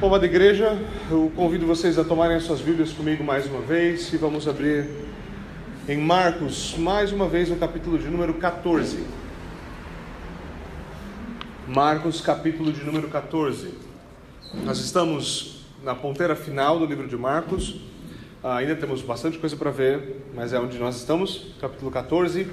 Povo da igreja, eu convido vocês a tomarem as suas Bíblias comigo mais uma vez e vamos abrir em Marcos, mais uma vez, no capítulo de número 14. Marcos, capítulo de número 14. Nós estamos na ponteira final do livro de Marcos, ah, ainda temos bastante coisa para ver, mas é onde nós estamos, capítulo 14.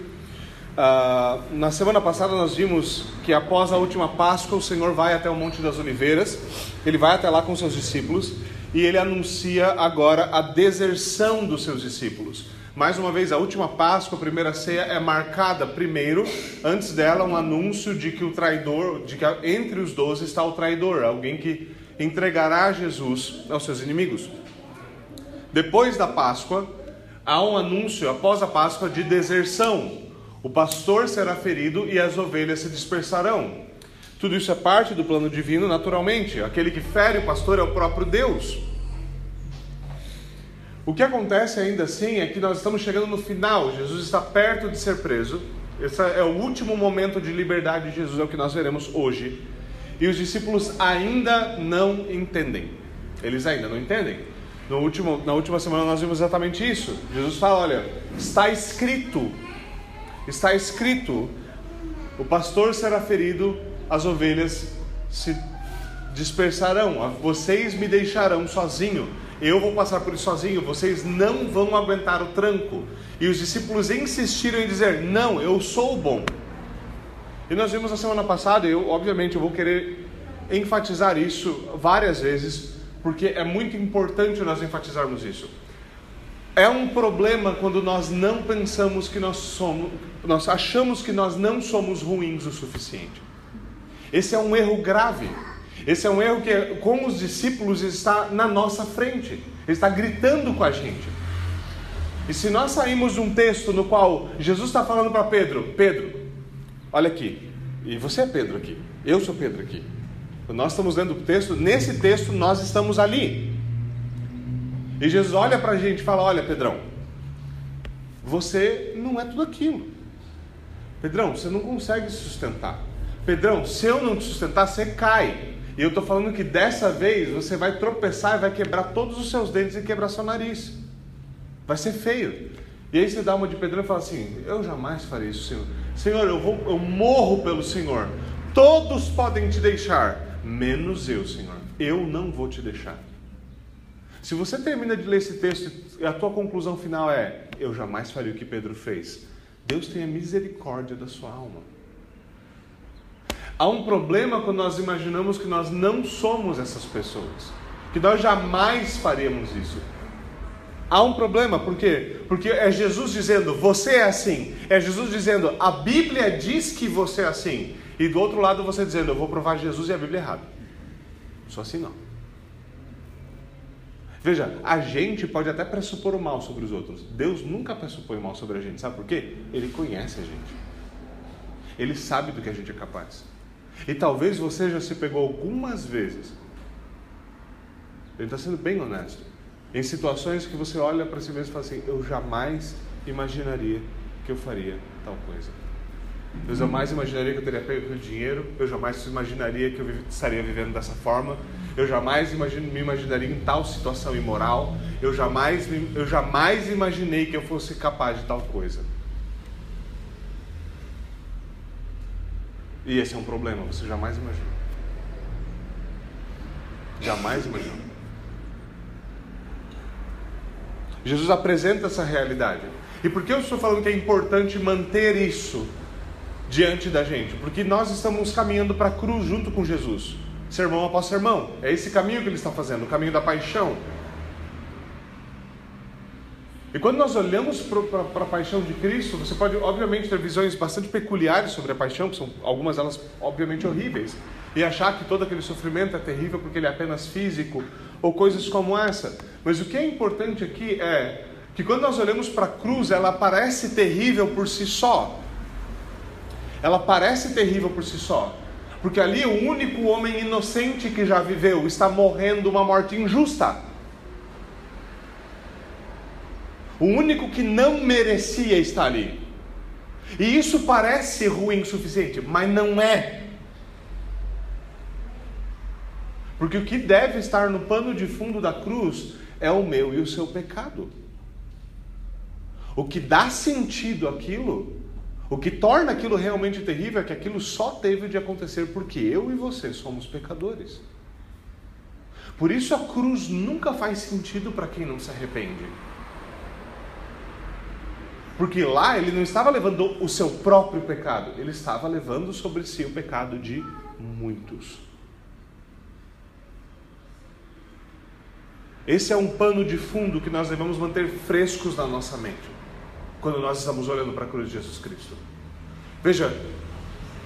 Uh, na semana passada nós vimos que após a última Páscoa o Senhor vai até o Monte das Oliveiras, ele vai até lá com seus discípulos e ele anuncia agora a deserção dos seus discípulos. Mais uma vez, a última Páscoa, a primeira ceia, é marcada primeiro, antes dela, um anúncio de que o traidor, de que entre os doze está o traidor, alguém que entregará Jesus aos seus inimigos. Depois da Páscoa, há um anúncio, após a Páscoa, de deserção o pastor será ferido e as ovelhas se dispersarão. Tudo isso é parte do plano divino, naturalmente. Aquele que fere o pastor é o próprio Deus. O que acontece ainda assim é que nós estamos chegando no final. Jesus está perto de ser preso. Esse é o último momento de liberdade de Jesus, é o que nós veremos hoje. E os discípulos ainda não entendem. Eles ainda não entendem. No último, na última semana nós vimos exatamente isso. Jesus fala: olha, está escrito está escrito: o pastor será ferido, as ovelhas se dispersarão, vocês me deixarão sozinho, eu vou passar por isso sozinho, vocês não vão aguentar o tranco. E os discípulos insistiram em dizer: Não, eu sou bom. E nós vimos na semana passada, eu obviamente eu vou querer enfatizar isso várias vezes, porque é muito importante nós enfatizarmos isso. É um problema quando nós não pensamos que nós somos, nós achamos que nós não somos ruins o suficiente. Esse é um erro grave. Esse é um erro que, com os discípulos, está na nossa frente, está gritando com a gente. E se nós saímos de um texto no qual Jesus está falando para Pedro: Pedro, olha aqui, e você é Pedro aqui, eu sou Pedro aqui. Nós estamos lendo o texto, nesse texto nós estamos ali. E Jesus olha para a gente e fala: Olha, Pedrão, você não é tudo aquilo. Pedrão, você não consegue se sustentar. Pedrão, se eu não te sustentar, você cai. E eu estou falando que dessa vez você vai tropeçar e vai quebrar todos os seus dentes e quebrar seu nariz. Vai ser feio. E aí você dá uma de Pedrão e fala assim: Eu jamais farei isso, Senhor. Senhor, eu, vou, eu morro pelo Senhor. Todos podem te deixar, menos eu, Senhor. Eu não vou te deixar. Se você termina de ler esse texto e a tua conclusão final é: Eu jamais faria o que Pedro fez, Deus tenha misericórdia da sua alma. Há um problema quando nós imaginamos que nós não somos essas pessoas, que nós jamais faríamos isso. Há um problema, por quê? Porque é Jesus dizendo, você é assim. É Jesus dizendo, a Bíblia diz que você é assim. E do outro lado você dizendo, eu vou provar Jesus e a Bíblia errada. Só assim não. Veja, a gente pode até pressupor o mal sobre os outros. Deus nunca pressupõe o mal sobre a gente. Sabe por quê? Ele conhece a gente. Ele sabe do que a gente é capaz. E talvez você já se pegou algumas vezes. Ele está sendo bem honesto. Em situações que você olha para si mesmo e fala assim: Eu jamais imaginaria que eu faria tal coisa. Eu jamais imaginaria que eu teria pego dinheiro. Eu jamais imaginaria que eu estaria vivendo dessa forma. Eu jamais me imaginaria em tal situação imoral. Eu jamais, eu jamais imaginei que eu fosse capaz de tal coisa. E esse é um problema, você jamais imaginou. Jamais imaginou. Jesus apresenta essa realidade. E por que eu estou falando que é importante manter isso diante da gente? Porque nós estamos caminhando para a cruz junto com Jesus sermão após sermão. É esse caminho que ele está fazendo, o caminho da paixão. E quando nós olhamos para a paixão de Cristo, você pode, obviamente, ter visões bastante peculiares sobre a paixão, que são algumas delas, obviamente, horríveis, e achar que todo aquele sofrimento é terrível porque ele é apenas físico, ou coisas como essa. Mas o que é importante aqui é que quando nós olhamos para a cruz, ela parece terrível por si só. Ela parece terrível por si só. Porque ali o único homem inocente que já viveu está morrendo uma morte injusta. O único que não merecia estar ali. E isso parece ruim o suficiente, mas não é. Porque o que deve estar no pano de fundo da cruz é o meu e o seu pecado. O que dá sentido àquilo, o que torna aquilo realmente terrível é que aquilo só teve de acontecer porque eu e você somos pecadores. Por isso a cruz nunca faz sentido para quem não se arrepende. Porque lá ele não estava levando o seu próprio pecado, ele estava levando sobre si o pecado de muitos. Esse é um pano de fundo que nós devemos manter frescos na nossa mente, quando nós estamos olhando para a cruz de Jesus Cristo. Veja,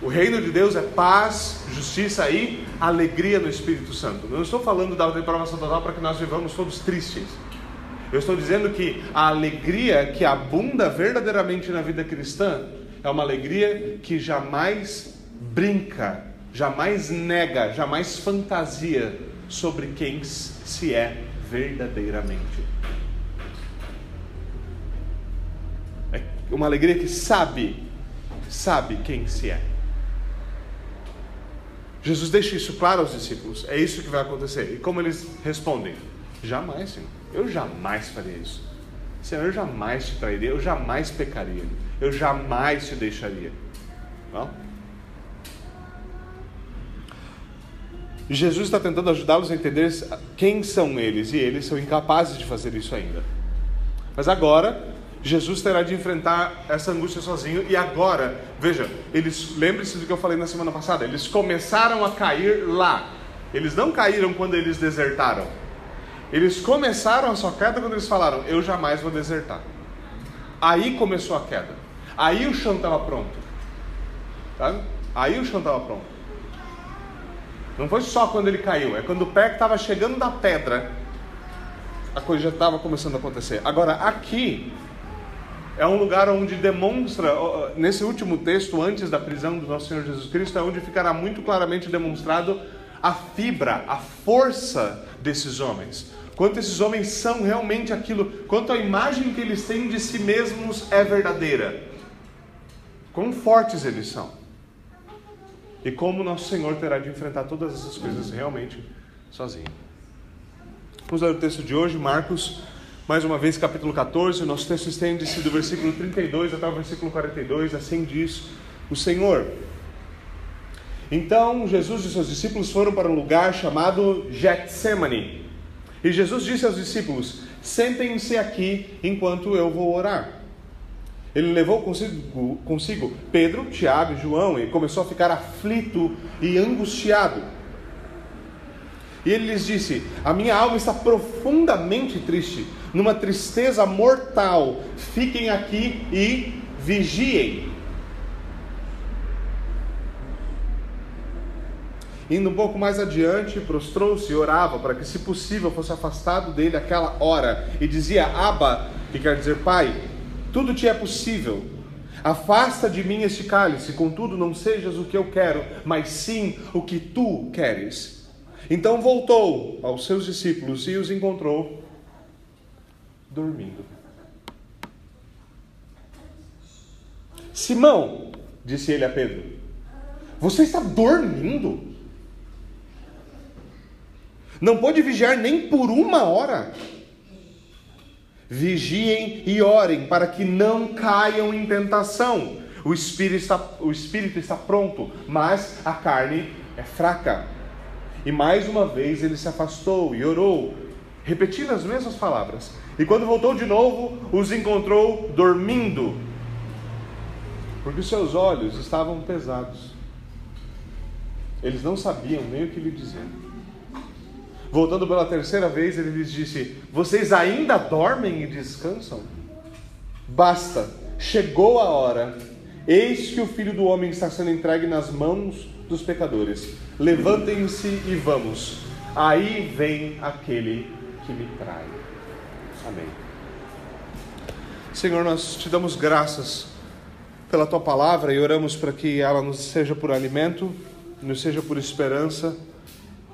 o reino de Deus é paz, justiça e alegria no Espírito Santo. Não estou falando da depravação total para que nós vivamos todos tristes. Eu estou dizendo que a alegria que abunda verdadeiramente na vida cristã é uma alegria que jamais brinca, jamais nega, jamais fantasia sobre quem se é verdadeiramente. É uma alegria que sabe, sabe quem se é. Jesus deixa isso claro aos discípulos. É isso que vai acontecer. E como eles respondem? Jamais, Senhor. Eu jamais faria isso. Senhor, eu jamais te trairia. Eu jamais pecaria. Eu jamais te deixaria. Não? Jesus está tentando ajudá-los a entender quem são eles. E eles são incapazes de fazer isso ainda. Mas agora, Jesus terá de enfrentar essa angústia sozinho. E agora, veja, eles lembre-se do que eu falei na semana passada. Eles começaram a cair lá. Eles não caíram quando eles desertaram. Eles começaram a sua queda quando eles falaram: Eu jamais vou desertar. Aí começou a queda. Aí o chão estava pronto. Tá? Aí o chão estava pronto. Não foi só quando ele caiu, é quando o pé estava chegando da pedra, a coisa já estava começando a acontecer. Agora, aqui, é um lugar onde demonstra, nesse último texto, antes da prisão do nosso Senhor Jesus Cristo, é onde ficará muito claramente demonstrado a fibra, a força desses homens. Quanto esses homens são realmente aquilo, quanto a imagem que eles têm de si mesmos é verdadeira. Quão fortes eles são. E como nosso Senhor terá de enfrentar todas essas coisas realmente sozinho. Vamos ler o texto de hoje, Marcos mais uma vez, capítulo 14, o nosso texto estende-se do versículo 32 até o versículo 42, assim diz o Senhor. Então Jesus e seus discípulos foram para um lugar chamado Getsemane. E Jesus disse aos discípulos: Sentem-se aqui enquanto eu vou orar. Ele levou consigo, consigo Pedro, Tiago e João e começou a ficar aflito e angustiado. E ele lhes disse: A minha alma está profundamente triste numa tristeza mortal. Fiquem aqui e vigiem. Indo um pouco mais adiante, prostrou-se e orava para que, se possível, fosse afastado dele aquela hora. E dizia: Abba, que quer dizer Pai, tudo te é possível. Afasta de mim este cálice, contudo, não sejas o que eu quero, mas sim o que tu queres. Então voltou aos seus discípulos e os encontrou dormindo. Simão, disse ele a Pedro, você está dormindo? Não pode vigiar nem por uma hora. Vigiem e orem para que não caiam em tentação. O espírito está, o espírito está pronto, mas a carne é fraca. E mais uma vez ele se afastou e orou, repetindo as mesmas palavras. E quando voltou de novo, os encontrou dormindo, porque seus olhos estavam pesados. Eles não sabiam nem o que lhe dizer. Voltando pela terceira vez, ele lhes disse: Vocês ainda dormem e descansam? Basta, chegou a hora. Eis que o filho do homem está sendo entregue nas mãos dos pecadores. Levantem-se e vamos. Aí vem aquele que me trai. Amém. Senhor, nós te damos graças pela tua palavra e oramos para que ela nos seja por alimento, nos seja por esperança,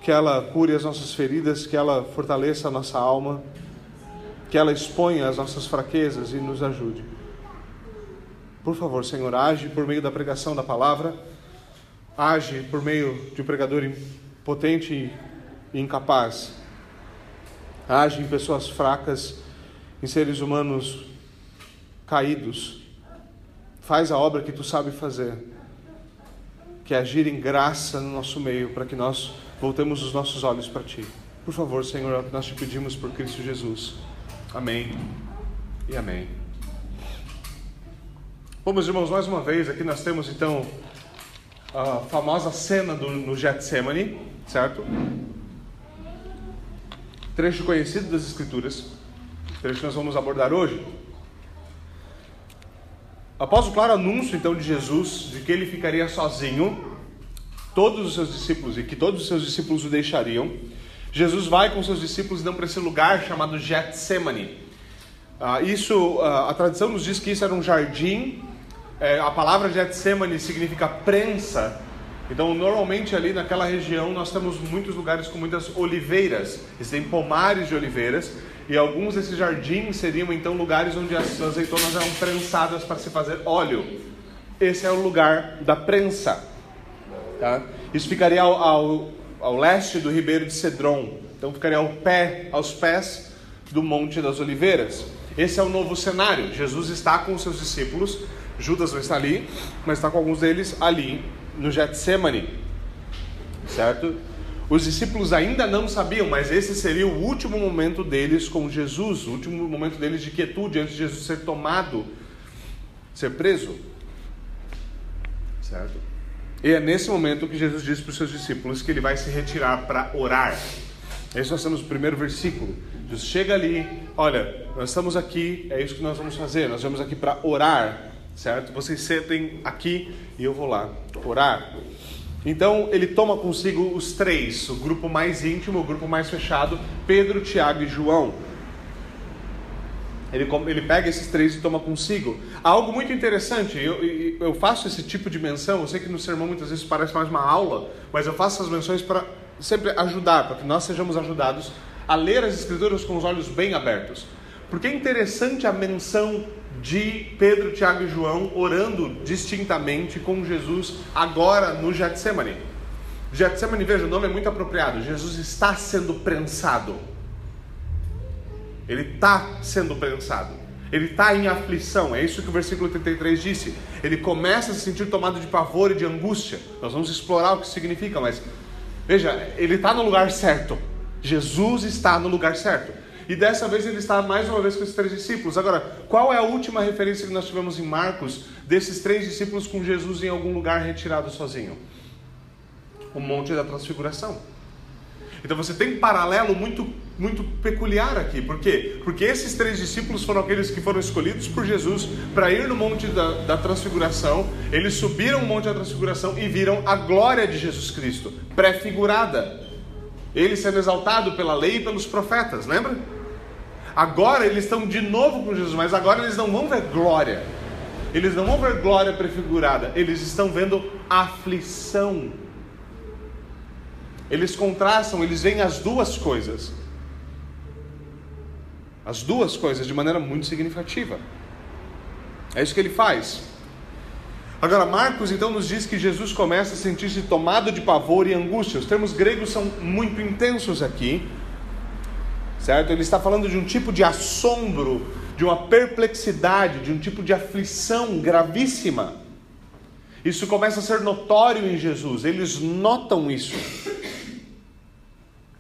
que ela cure as nossas feridas, que ela fortaleça a nossa alma, que ela exponha as nossas fraquezas e nos ajude. Por favor, Senhor, age por meio da pregação da palavra, age por meio de um pregador potente e incapaz. Age em pessoas fracas, em seres humanos caídos. Faz a obra que tu sabe fazer, que é agir em graça no nosso meio, para que nós voltemos os nossos olhos para ti. Por favor, Senhor, é nós te pedimos por Cristo Jesus. Amém e amém. Meus irmãos, mais uma vez aqui nós temos então a famosa cena do, no Getsemane, certo? Trecho conhecido das Escrituras, trecho que nós vamos abordar hoje. Após o claro anúncio então de Jesus de que ele ficaria sozinho, todos os seus discípulos e que todos os seus discípulos o deixariam, Jesus vai com seus discípulos então para esse lugar chamado Getsemane. Ah, isso, ah, a tradição nos diz que isso era um jardim é, a palavra Getsemane significa prensa. Então, normalmente ali naquela região nós temos muitos lugares com muitas oliveiras. Existem pomares de oliveiras e alguns desses jardins seriam então lugares onde as azeitonas eram prensadas para se fazer óleo. Esse é o lugar da prensa. Tá? Isso ficaria ao, ao, ao leste do ribeiro de Cedron. Então ficaria ao pé, aos pés do Monte das Oliveiras. Esse é o novo cenário. Jesus está com os seus discípulos Judas não está ali, mas está com alguns deles ali no Getsemane, certo? Os discípulos ainda não sabiam, mas esse seria o último momento deles com Jesus, o último momento deles de quietude antes de Jesus ser tomado, ser preso, certo? E é nesse momento que Jesus diz para os seus discípulos que ele vai se retirar para orar. Esse nós temos o primeiro versículo. Jesus chega ali, olha, nós estamos aqui, é isso que nós vamos fazer, nós vamos aqui para orar certo? Vocês sentem aqui e eu vou lá orar. Então ele toma consigo os três, o grupo mais íntimo, o grupo mais fechado, Pedro, Tiago e João. Ele, ele pega esses três e toma consigo. Há algo muito interessante, eu, eu faço esse tipo de menção, eu sei que no sermão muitas vezes parece mais uma aula, mas eu faço essas menções para sempre ajudar, para que nós sejamos ajudados a ler as Escrituras com os olhos bem abertos. Porque é interessante a menção de Pedro, Tiago e João orando distintamente com Jesus agora no Getsemane. Getsemane, veja, o nome é muito apropriado. Jesus está sendo prensado. Ele está sendo prensado. Ele está em aflição. É isso que o versículo 33 disse. Ele começa a se sentir tomado de pavor e de angústia. Nós vamos explorar o que significa, mas veja, ele está no lugar certo. Jesus está no lugar certo. E dessa vez ele está mais uma vez com esses três discípulos. Agora, qual é a última referência que nós tivemos em Marcos desses três discípulos com Jesus em algum lugar retirado sozinho? O Monte da Transfiguração. Então você tem um paralelo muito, muito peculiar aqui. Por quê? Porque esses três discípulos foram aqueles que foram escolhidos por Jesus para ir no Monte da, da Transfiguração. Eles subiram o Monte da Transfiguração e viram a glória de Jesus Cristo, pré-figurada. Ele sendo exaltado pela lei e pelos profetas, lembra? Agora eles estão de novo com Jesus, mas agora eles não vão ver glória. Eles não vão ver glória prefigurada, eles estão vendo aflição. Eles contrastam, eles veem as duas coisas. As duas coisas de maneira muito significativa. É isso que ele faz. Agora, Marcos então nos diz que Jesus começa a sentir-se tomado de pavor e angústia. Os termos gregos são muito intensos aqui certo? Ele está falando de um tipo de assombro, de uma perplexidade, de um tipo de aflição gravíssima. Isso começa a ser notório em Jesus, eles notam isso.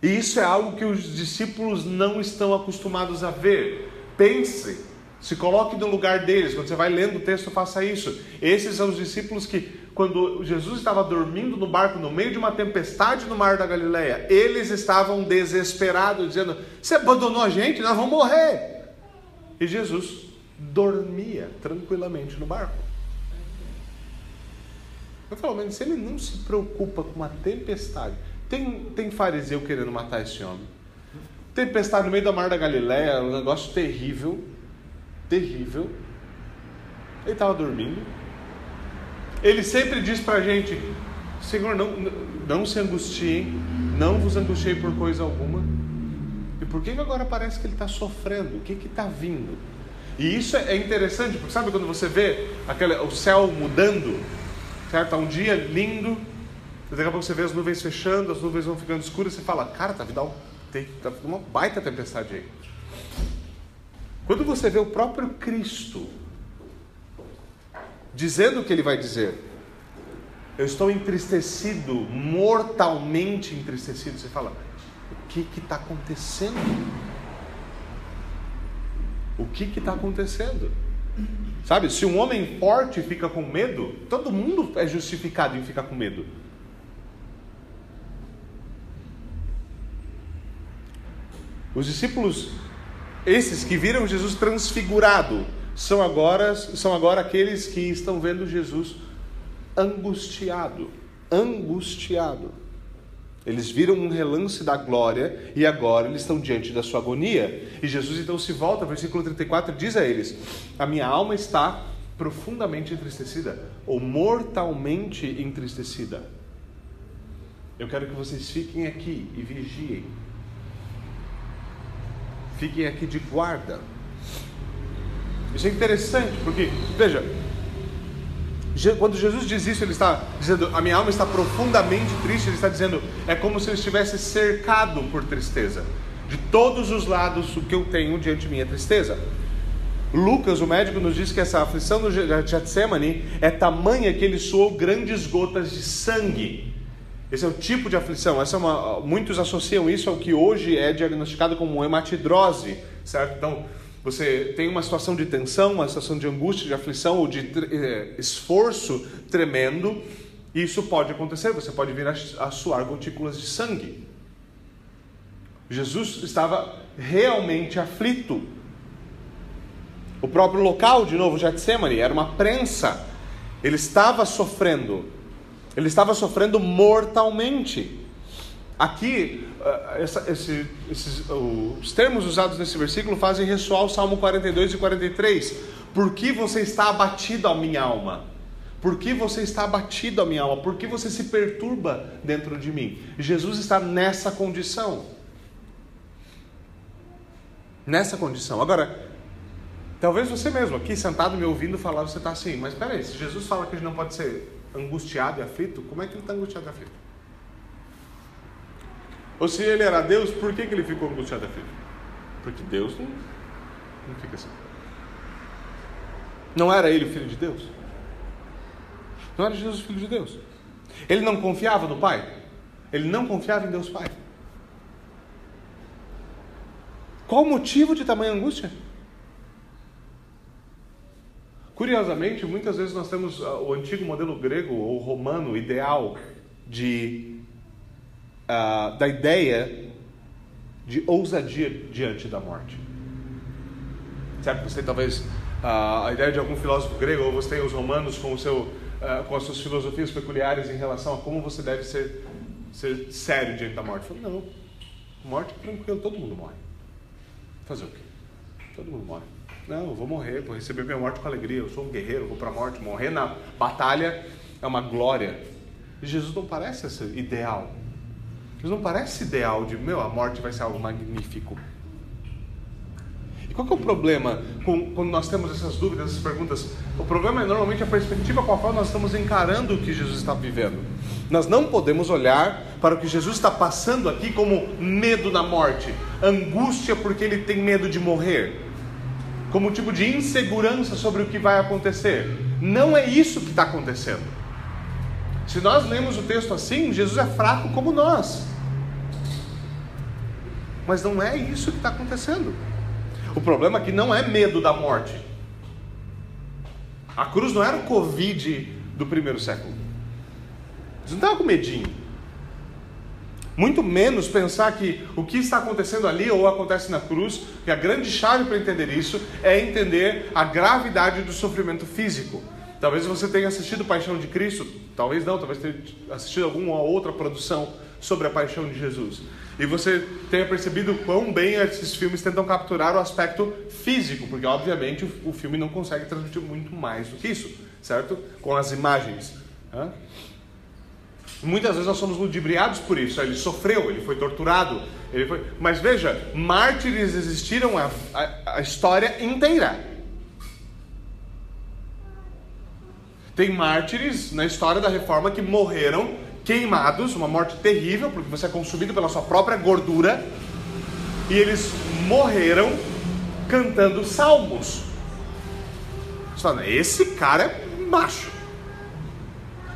E isso é algo que os discípulos não estão acostumados a ver. Pense, se coloque no lugar deles. Quando você vai lendo o texto, faça isso. Esses são os discípulos que quando Jesus estava dormindo no barco no meio de uma tempestade no mar da Galileia, eles estavam desesperados, dizendo: Você abandonou a gente, nós vamos morrer. E Jesus dormia tranquilamente no barco. Eu falo, mas se ele não se preocupa com uma tempestade, tem, tem fariseu querendo matar esse homem. Tempestade no meio do mar da Galileia, um negócio terrível, terrível. Ele estava dormindo, ele sempre diz para a gente: Senhor, não, não se angustiem, não vos angustiei por coisa alguma. E por que, que agora parece que ele está sofrendo? O que está vindo? E isso é interessante, porque sabe quando você vê aquele, o céu mudando, certo? Um dia lindo, Daqui a pouco você vê as nuvens fechando, as nuvens vão ficando escuras, você fala, cara, tá vindo uma baita tempestade aí. Quando você vê o próprio Cristo dizendo o que ele vai dizer, eu estou entristecido, mortalmente entristecido, você fala, o que está acontecendo? O que está acontecendo? Sabe, se um homem forte fica com medo, todo mundo é justificado em ficar com medo. Os discípulos, esses que viram Jesus transfigurado, são agora, são agora aqueles que estão vendo Jesus angustiado. Angustiado. Eles viram um relance da glória e agora eles estão diante da sua agonia. E Jesus então se volta, versículo 34 diz a eles: A minha alma está profundamente entristecida, ou mortalmente entristecida. Eu quero que vocês fiquem aqui e vigiem. Fiquem aqui de guarda. Isso é interessante, porque, veja, quando Jesus diz isso, ele está dizendo: A minha alma está profundamente triste. Ele está dizendo: É como se eu estivesse cercado por tristeza. De todos os lados, o que eu tenho diante de mim é tristeza. Lucas, o médico, nos diz que essa aflição do Getsemane é tamanha que ele suou grandes gotas de sangue. Esse é o tipo de aflição. Essa é uma, muitos associam isso ao que hoje é diagnosticado como hematidrose, certo? Então, você tem uma situação de tensão, uma situação de angústia, de aflição ou de eh, esforço tremendo, e isso pode acontecer, você pode vir a, a suar gotículas de sangue. Jesus estava realmente aflito. O próprio local, de novo, Getsemane, era uma prensa. Ele estava sofrendo. Ele estava sofrendo mortalmente. Aqui, eh, essa, esse, esses, os termos usados nesse versículo fazem ressoar o Salmo 42 e 43. Por que você está abatido, a minha alma? Por que você está abatido, a minha alma? Por que você se perturba dentro de mim? Jesus está nessa condição. Nessa condição. Agora, talvez você mesmo, aqui sentado me ouvindo falar, você está assim, mas peraí, se Jesus fala que a gente não pode ser angustiado e aflito, como é que ele está angustiado e aflito? Ou se ele era Deus, por que, que ele ficou angustiado, filho? Porque Deus não, não fica assim. Não era ele o filho de Deus? Não era Jesus o filho de Deus? Ele não confiava no Pai? Ele não confiava em Deus Pai? Qual o motivo de tamanha angústia? Curiosamente, muitas vezes nós temos ah, o antigo modelo grego ou romano ideal de uh, da ideia de ousadia diante da morte. Certo? Você talvez uh, a ideia de algum filósofo grego, ou você tem os romanos com, o seu, uh, com as suas filosofias peculiares em relação a como você deve ser, ser sério diante da morte. Falo, não, morte tranquilo, todo mundo morre. Fazer o quê? Todo mundo morre. Não, eu vou morrer, vou receber minha morte com alegria. Eu sou um guerreiro, vou para a morte. Morrer na batalha é uma glória. E Jesus não parece esse ideal. Isso não parece ideal de, meu, a morte vai ser algo magnífico. E qual é o problema com, quando nós temos essas dúvidas, essas perguntas? O problema é normalmente a perspectiva com a qual nós estamos encarando o que Jesus está vivendo. Nós não podemos olhar para o que Jesus está passando aqui como medo da morte, angústia porque ele tem medo de morrer, como um tipo de insegurança sobre o que vai acontecer. Não é isso que está acontecendo. Se nós lemos o texto assim, Jesus é fraco como nós. Mas não é isso que está acontecendo. O problema é que não é medo da morte. A cruz não era o Covid do primeiro século. Você não estava com medinho. Muito menos pensar que o que está acontecendo ali ou acontece na cruz, que a grande chave para entender isso é entender a gravidade do sofrimento físico. Talvez você tenha assistido Paixão de Cristo, talvez não, talvez tenha assistido alguma outra produção sobre a paixão de Jesus. E você tenha percebido quão bem esses filmes tentam capturar o aspecto físico, porque obviamente o, filme não consegue transmitir muito mais do que isso, certo? Com as imagens. Muitas vezes nós somos ludibriados por isso. Ele sofreu, ele foi torturado, ele foi... mas veja, mártires existiram a, a, a história inteira. Tem mártires na história da reforma que morreram queimados, uma morte terrível, porque você é consumido pela sua própria gordura, e eles morreram cantando salmos. Você fala, esse cara é macho.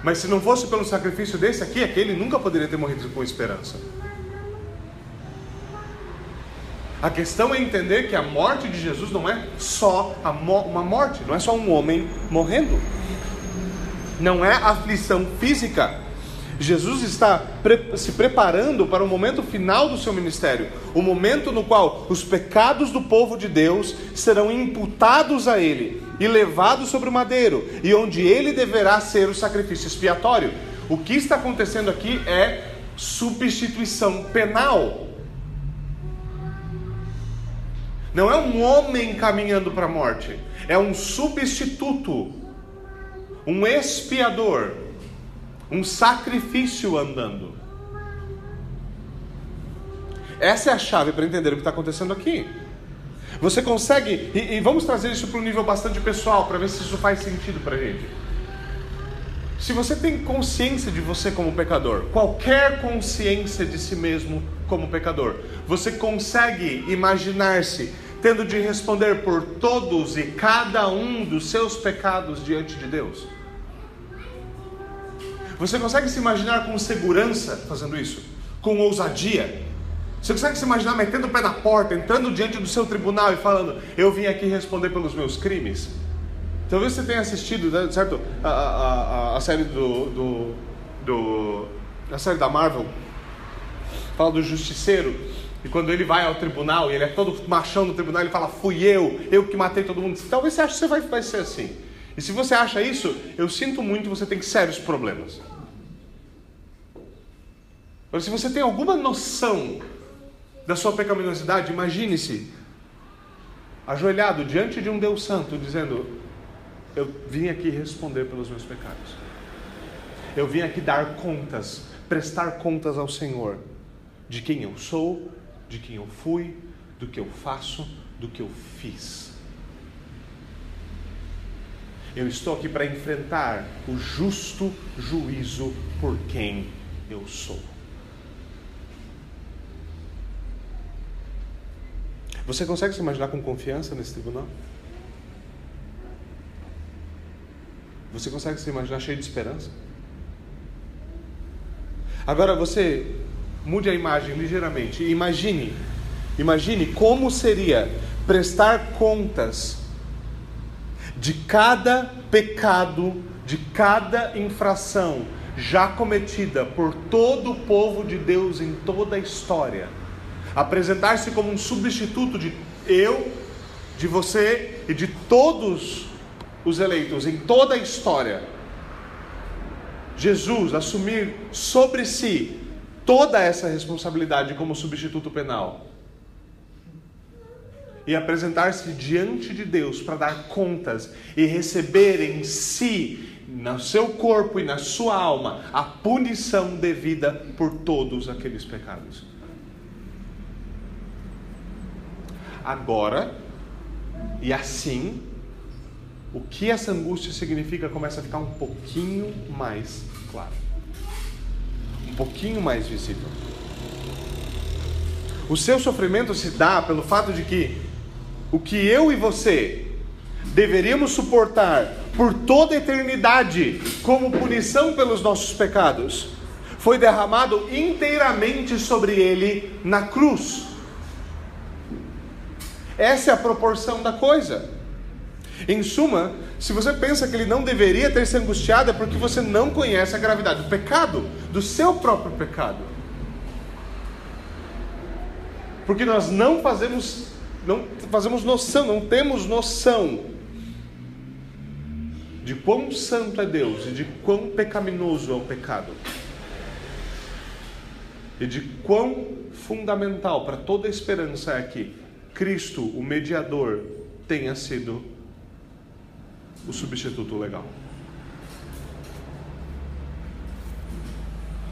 Mas se não fosse pelo sacrifício desse aqui, aquele nunca poderia ter morrido com esperança. A questão é entender que a morte de Jesus não é só uma morte, não é só um homem morrendo. Não é aflição física. Jesus está se preparando para o momento final do seu ministério, o momento no qual os pecados do povo de Deus serão imputados a ele e levados sobre o madeiro, e onde ele deverá ser o sacrifício expiatório. O que está acontecendo aqui é substituição penal. Não é um homem caminhando para a morte, é um substituto, um expiador, um sacrifício andando. Essa é a chave para entender o que está acontecendo aqui. Você consegue, e, e vamos trazer isso para um nível bastante pessoal, para ver se isso faz sentido para a gente. Se você tem consciência de você como pecador, qualquer consciência de si mesmo como pecador, você consegue imaginar-se tendo de responder por todos e cada um dos seus pecados diante de Deus? Você consegue se imaginar com segurança fazendo isso? Com ousadia? Você consegue se imaginar metendo o pé na porta, entrando diante do seu tribunal e falando: Eu vim aqui responder pelos meus crimes? Talvez você tenha assistido, né, certo? A, a, a, a série do, do, do. A série da Marvel. Fala do justiceiro e quando ele vai ao tribunal e ele é todo machão no tribunal, ele fala: Fui eu, eu que matei todo mundo. Talvez você ache que você vai, vai ser assim. E se você acha isso, eu sinto muito, você tem sérios problemas. Mas se você tem alguma noção da sua pecaminosidade, imagine-se ajoelhado diante de um Deus Santo, dizendo: Eu vim aqui responder pelos meus pecados. Eu vim aqui dar contas, prestar contas ao Senhor de quem eu sou, de quem eu fui, do que eu faço, do que eu fiz. Eu estou aqui para enfrentar o justo juízo por quem eu sou. Você consegue se imaginar com confiança nesse tribunal? Você consegue se imaginar cheio de esperança? Agora você Mude a imagem ligeiramente. Imagine, imagine como seria prestar contas de cada pecado, de cada infração já cometida por todo o povo de Deus em toda a história. Apresentar-se como um substituto de eu, de você e de todos os eleitos em toda a história. Jesus assumir sobre si toda essa responsabilidade como substituto penal e apresentar-se diante de Deus para dar contas e receber em si, no seu corpo e na sua alma, a punição devida por todos aqueles pecados. Agora, e assim, o que essa angústia significa começa a ficar um pouquinho mais claro um pouquinho mais visível. O seu sofrimento se dá pelo fato de que o que eu e você deveríamos suportar por toda a eternidade como punição pelos nossos pecados foi derramado inteiramente sobre ele na cruz. Essa é a proporção da coisa. Em suma, se você pensa que ele não deveria ter se angustiado, é porque você não conhece a gravidade do pecado, do seu próprio pecado. Porque nós não fazemos, não fazemos noção, não temos noção de quão santo é Deus e de quão pecaminoso é o pecado. E de quão fundamental para toda a esperança é que Cristo, o mediador, tenha sido o substituto legal.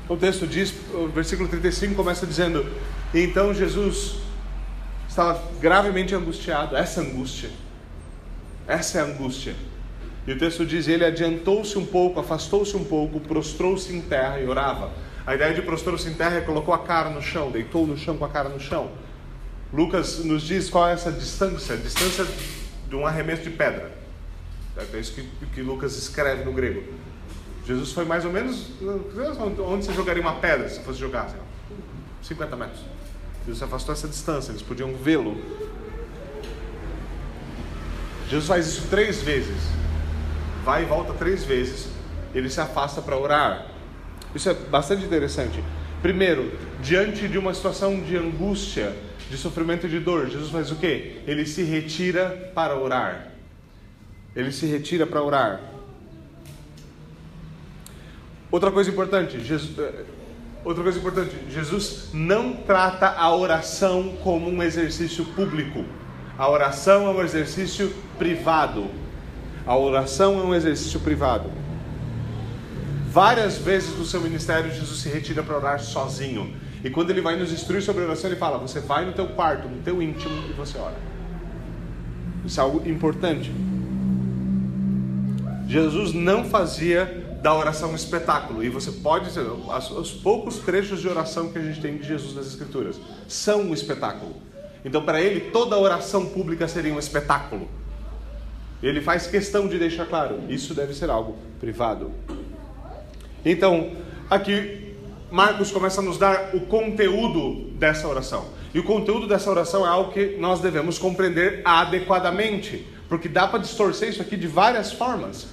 O texto diz, o versículo 35 começa dizendo: Então Jesus estava gravemente angustiado. Essa angústia, essa é a angústia E o texto diz: ele adiantou-se um pouco, afastou-se um pouco, prostrou-se em terra e orava. A ideia de prostrou-se em terra é colocou a cara no chão, deitou no chão com a cara no chão. Lucas nos diz qual é essa distância, a distância de um arremesso de pedra. É isso que, que Lucas escreve no grego. Jesus foi mais ou menos. Onde você jogaria uma pedra se fosse jogar? Assim, 50 metros. Jesus afastou essa distância, eles podiam vê-lo. Jesus faz isso três vezes. Vai e volta três vezes. Ele se afasta para orar. Isso é bastante interessante. Primeiro, diante de uma situação de angústia, de sofrimento e de dor, Jesus faz o quê? Ele se retira para orar. Ele se retira para orar. Outra coisa importante, Jesus, eh, outra coisa importante, Jesus não trata a oração como um exercício público. A oração é um exercício privado. A oração é um exercício privado. Várias vezes no seu ministério, Jesus se retira para orar sozinho. E quando ele vai nos instruir sobre oração, ele fala: Você vai no teu quarto, no teu íntimo e você ora. Isso é algo importante. Jesus não fazia da oração espetáculo. E você pode os poucos trechos de oração que a gente tem de Jesus nas Escrituras são um espetáculo. Então, para ele, toda oração pública seria um espetáculo. Ele faz questão de deixar claro: isso deve ser algo privado. Então, aqui, Marcos começa a nos dar o conteúdo dessa oração. E o conteúdo dessa oração é algo que nós devemos compreender adequadamente, porque dá para distorcer isso aqui de várias formas.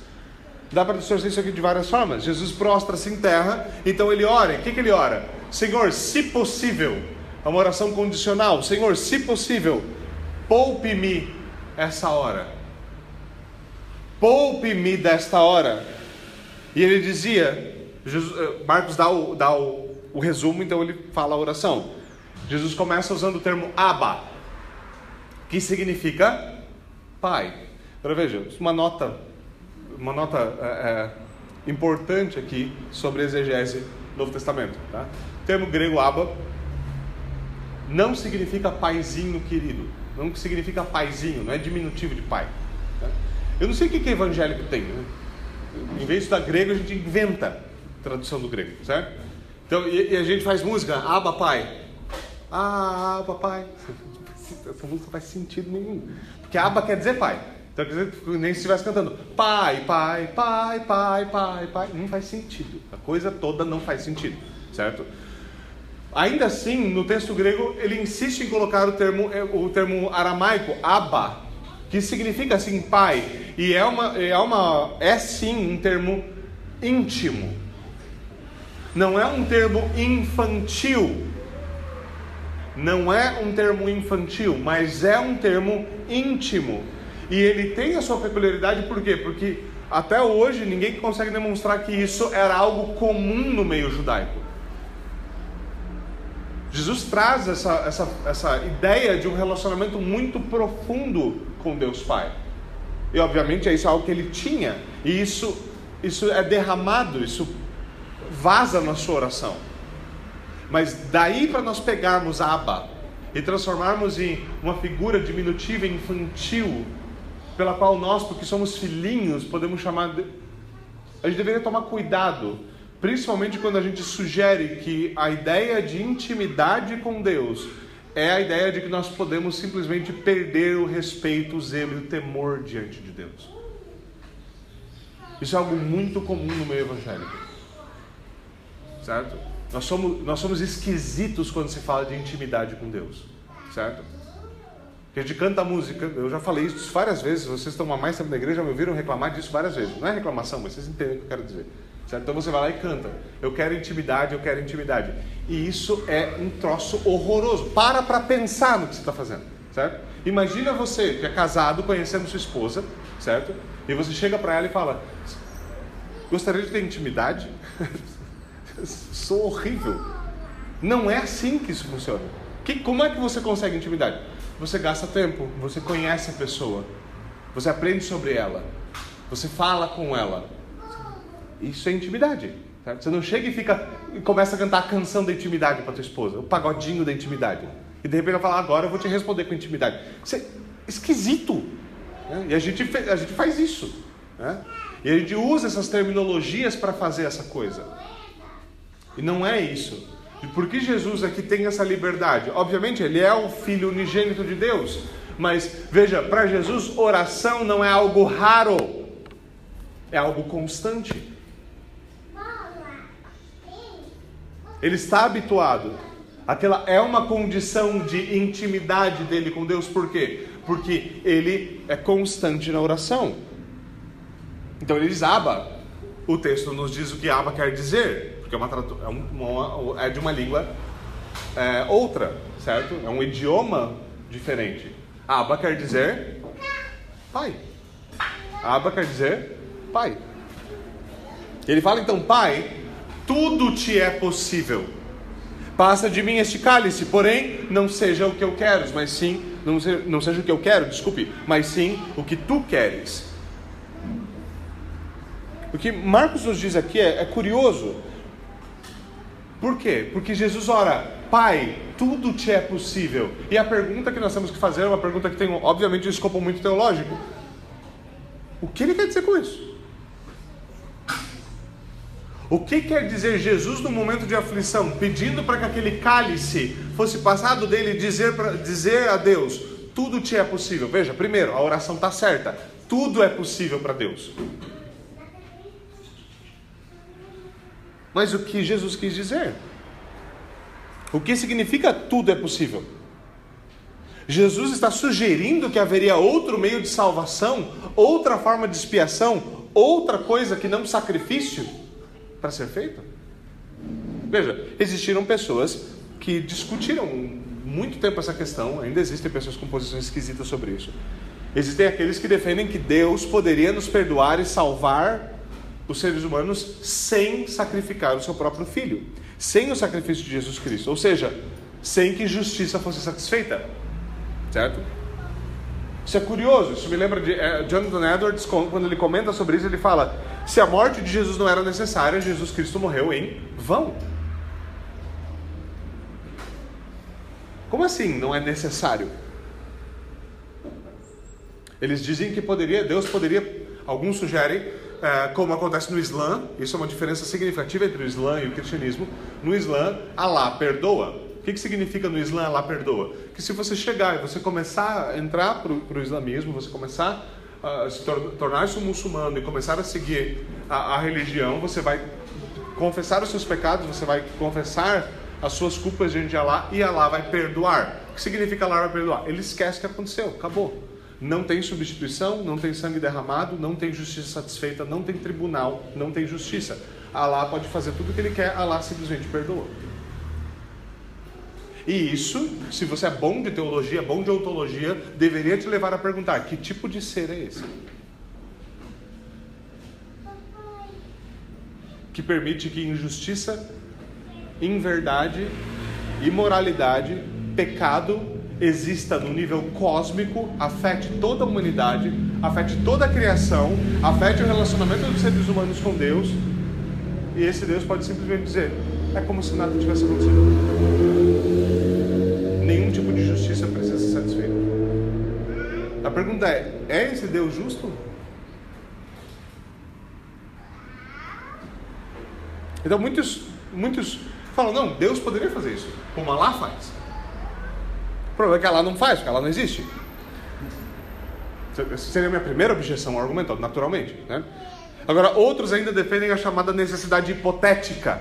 Dá para distorcer isso aqui de várias formas. Jesus prostra-se em terra, então ele ora. O que, que ele ora? Senhor, se possível. É uma oração condicional. Senhor, se possível, poupe-me essa hora. Poupe-me desta hora. E ele dizia, Jesus, eh, Marcos dá, o, dá o, o resumo, então ele fala a oração. Jesus começa usando o termo Abba, que significa pai. Agora veja, uma nota uma nota é, é, importante aqui sobre exegese do Novo Testamento. Tá? O termo grego aba não significa paizinho querido, não significa paizinho, não é diminutivo de pai. Tá? Eu não sei o que, que evangélico tem. Né? Em vez de estudar grego, a gente inventa a tradução do grego, certo? Então, e, e a gente faz música, aba pai. Ah, aba pai. Essa música não faz sentido nenhum. Porque aba quer dizer pai. Então, quer dizer, nem se estivesse cantando pai, pai, pai, pai, pai, pai. Não faz sentido. A coisa toda não faz sentido, certo? Ainda assim, no texto grego, ele insiste em colocar o termo, é, o termo aramaico, abba, que significa assim pai. E é, uma, é, uma, é sim um termo íntimo. Não é um termo infantil. Não é um termo infantil, mas é um termo íntimo e ele tem a sua peculiaridade por quê? Porque até hoje ninguém consegue demonstrar que isso era algo comum no meio judaico. Jesus traz essa, essa, essa ideia de um relacionamento muito profundo com Deus Pai. E obviamente é isso algo que ele tinha. E isso, isso é derramado, isso vaza na sua oração. Mas daí para nós pegarmos Abba e transformarmos em uma figura diminutiva infantil pela qual nós, porque somos filhinhos, podemos chamar. De... A gente deveria tomar cuidado, principalmente quando a gente sugere que a ideia de intimidade com Deus é a ideia de que nós podemos simplesmente perder o respeito, o zelo e o temor diante de Deus. Isso é algo muito comum no meio evangélico. Certo? Nós somos, nós somos esquisitos quando se fala de intimidade com Deus. Certo? A gente canta música, eu já falei isso várias vezes, vocês estão há mais tempo na igreja, já me ouviram reclamar disso várias vezes. Não é reclamação, mas vocês entendem o que eu quero dizer. Certo? Então você vai lá e canta. Eu quero intimidade, eu quero intimidade. E isso é um troço horroroso. Para para pensar no que você está fazendo. Certo? Imagina você que é casado, conhecendo sua esposa, certo? E você chega para ela e fala: Gostaria de ter intimidade? Sou horrível. Não é assim que isso funciona. Que, como é que você consegue intimidade? Você gasta tempo, você conhece a pessoa, você aprende sobre ela, você fala com ela. Isso é intimidade. Certo? Você não chega e fica e começa a cantar a canção da intimidade para tua esposa, o pagodinho da intimidade. E de repente ela fala, agora eu vou te responder com intimidade. Isso é esquisito. Né? E a gente, a gente faz isso. Né? E a gente usa essas terminologias para fazer essa coisa. E não é isso. E por que Jesus aqui tem essa liberdade? Obviamente, ele é o filho unigênito de Deus. Mas veja, para Jesus, oração não é algo raro, é algo constante. Ele está habituado. Aquela é uma condição de intimidade dele com Deus, por quê? Porque ele é constante na oração. Então ele diz Aba. O texto nos diz o que Aba quer dizer, porque é, uma, é, uma, é de uma língua é, outra, certo? É um idioma diferente. Aba quer dizer pai. Aba quer dizer pai. Ele fala então, pai, tudo te é possível. Passa de mim este cálice, porém não seja o que eu quero, mas sim, não não seja o que eu quero, desculpe, mas sim o que tu queres. O que Marcos nos diz aqui é, é curioso. Por quê? Porque Jesus ora, Pai, tudo te é possível. E a pergunta que nós temos que fazer é uma pergunta que tem, obviamente, um escopo muito teológico. O que ele quer dizer com isso? O que quer dizer Jesus no momento de aflição, pedindo para que aquele cálice fosse passado dele dizer, pra, dizer a Deus: tudo te é possível? Veja, primeiro, a oração está certa, tudo é possível para Deus. Mas o que Jesus quis dizer? O que significa tudo é possível? Jesus está sugerindo que haveria outro meio de salvação, outra forma de expiação, outra coisa que não sacrifício para ser feito? Veja, existiram pessoas que discutiram muito tempo essa questão, ainda existem pessoas com posições esquisitas sobre isso. Existem aqueles que defendem que Deus poderia nos perdoar e salvar os seres humanos sem sacrificar o seu próprio filho, sem o sacrifício de Jesus Cristo, ou seja, sem que justiça fosse satisfeita, certo? Isso é curioso, isso me lembra de é, Jonathan Edwards, quando ele comenta sobre isso, ele fala: se a morte de Jesus não era necessária, Jesus Cristo morreu em vão. Como assim não é necessário? Eles dizem que poderia, Deus poderia, alguns sugerem, como acontece no Islã, isso é uma diferença significativa entre o Islã e o cristianismo. No Islã, Allah perdoa. O que, que significa no Islã Allah perdoa? Que se você chegar e você começar a entrar para o islamismo, você começar a se tor tornar-se um muçulmano e começar a seguir a, a religião, você vai confessar os seus pecados, você vai confessar as suas culpas diante de Allah e Allah vai perdoar. O que significa Allah vai perdoar? Ele esquece o que aconteceu, acabou. Não tem substituição, não tem sangue derramado, não tem justiça satisfeita, não tem tribunal, não tem justiça. Allah pode fazer tudo o que ele quer, Allah simplesmente perdoa. E isso, se você é bom de teologia, bom de ontologia, deveria te levar a perguntar: que tipo de ser é esse? Que permite que injustiça, inverdade, imoralidade, pecado exista no nível cósmico, afete toda a humanidade, afete toda a criação, afete o relacionamento dos seres humanos com Deus, e esse Deus pode simplesmente dizer: é como se nada tivesse acontecido. Nenhum tipo de justiça precisa ser satisfeita. A pergunta é: é esse Deus justo? Então muitos, muitos falam: não, Deus poderia fazer isso, como Allah faz problema é que ela não faz, porque ela não existe. Essa seria a minha primeira objeção ao naturalmente. Né? Agora, outros ainda defendem a chamada necessidade hipotética.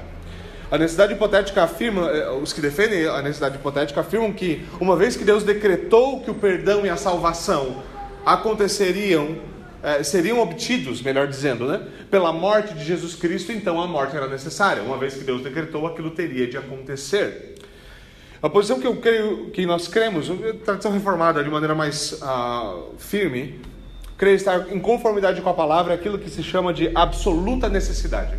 A necessidade hipotética afirma, eh, os que defendem a necessidade hipotética afirmam que, uma vez que Deus decretou que o perdão e a salvação aconteceriam, eh, seriam obtidos, melhor dizendo, né, pela morte de Jesus Cristo, então a morte era necessária. Uma vez que Deus decretou, aquilo teria de acontecer. A posição que eu creio, que nós cremos, tradição reformada de maneira mais uh, firme, creio estar em conformidade com a palavra, aquilo que se chama de absoluta necessidade.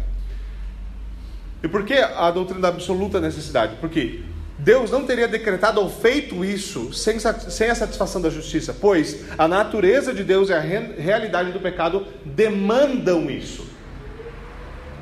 E por que a doutrina da absoluta necessidade? Porque Deus não teria decretado ou feito isso sem, sem a satisfação da justiça, pois a natureza de Deus e a re, realidade do pecado demandam isso.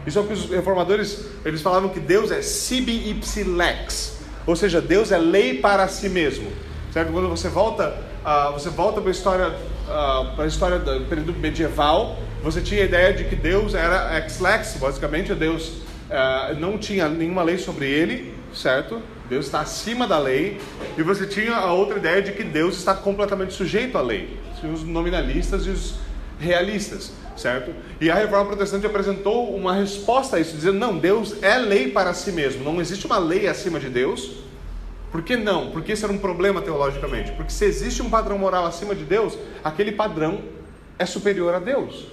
Isso é o que os reformadores eles falavam que Deus é sibi ipsi lex. Ou seja, Deus é lei para si mesmo. Certo? Quando você volta, uh, você volta para a história, uh, para a história do período medieval, Você tinha a ideia de que Deus era ex-lex, basicamente Deus uh, não tinha nenhuma lei sobre ele, certo? Deus está acima da lei. E você tinha a outra ideia de que Deus está completamente sujeito à lei. Os nominalistas e os realistas, certo? E a reforma protestante apresentou uma resposta a isso, dizendo: não, Deus é lei para si mesmo, não existe uma lei acima de Deus. Por que não? Porque isso era um problema teologicamente. Porque se existe um padrão moral acima de Deus, aquele padrão é superior a Deus.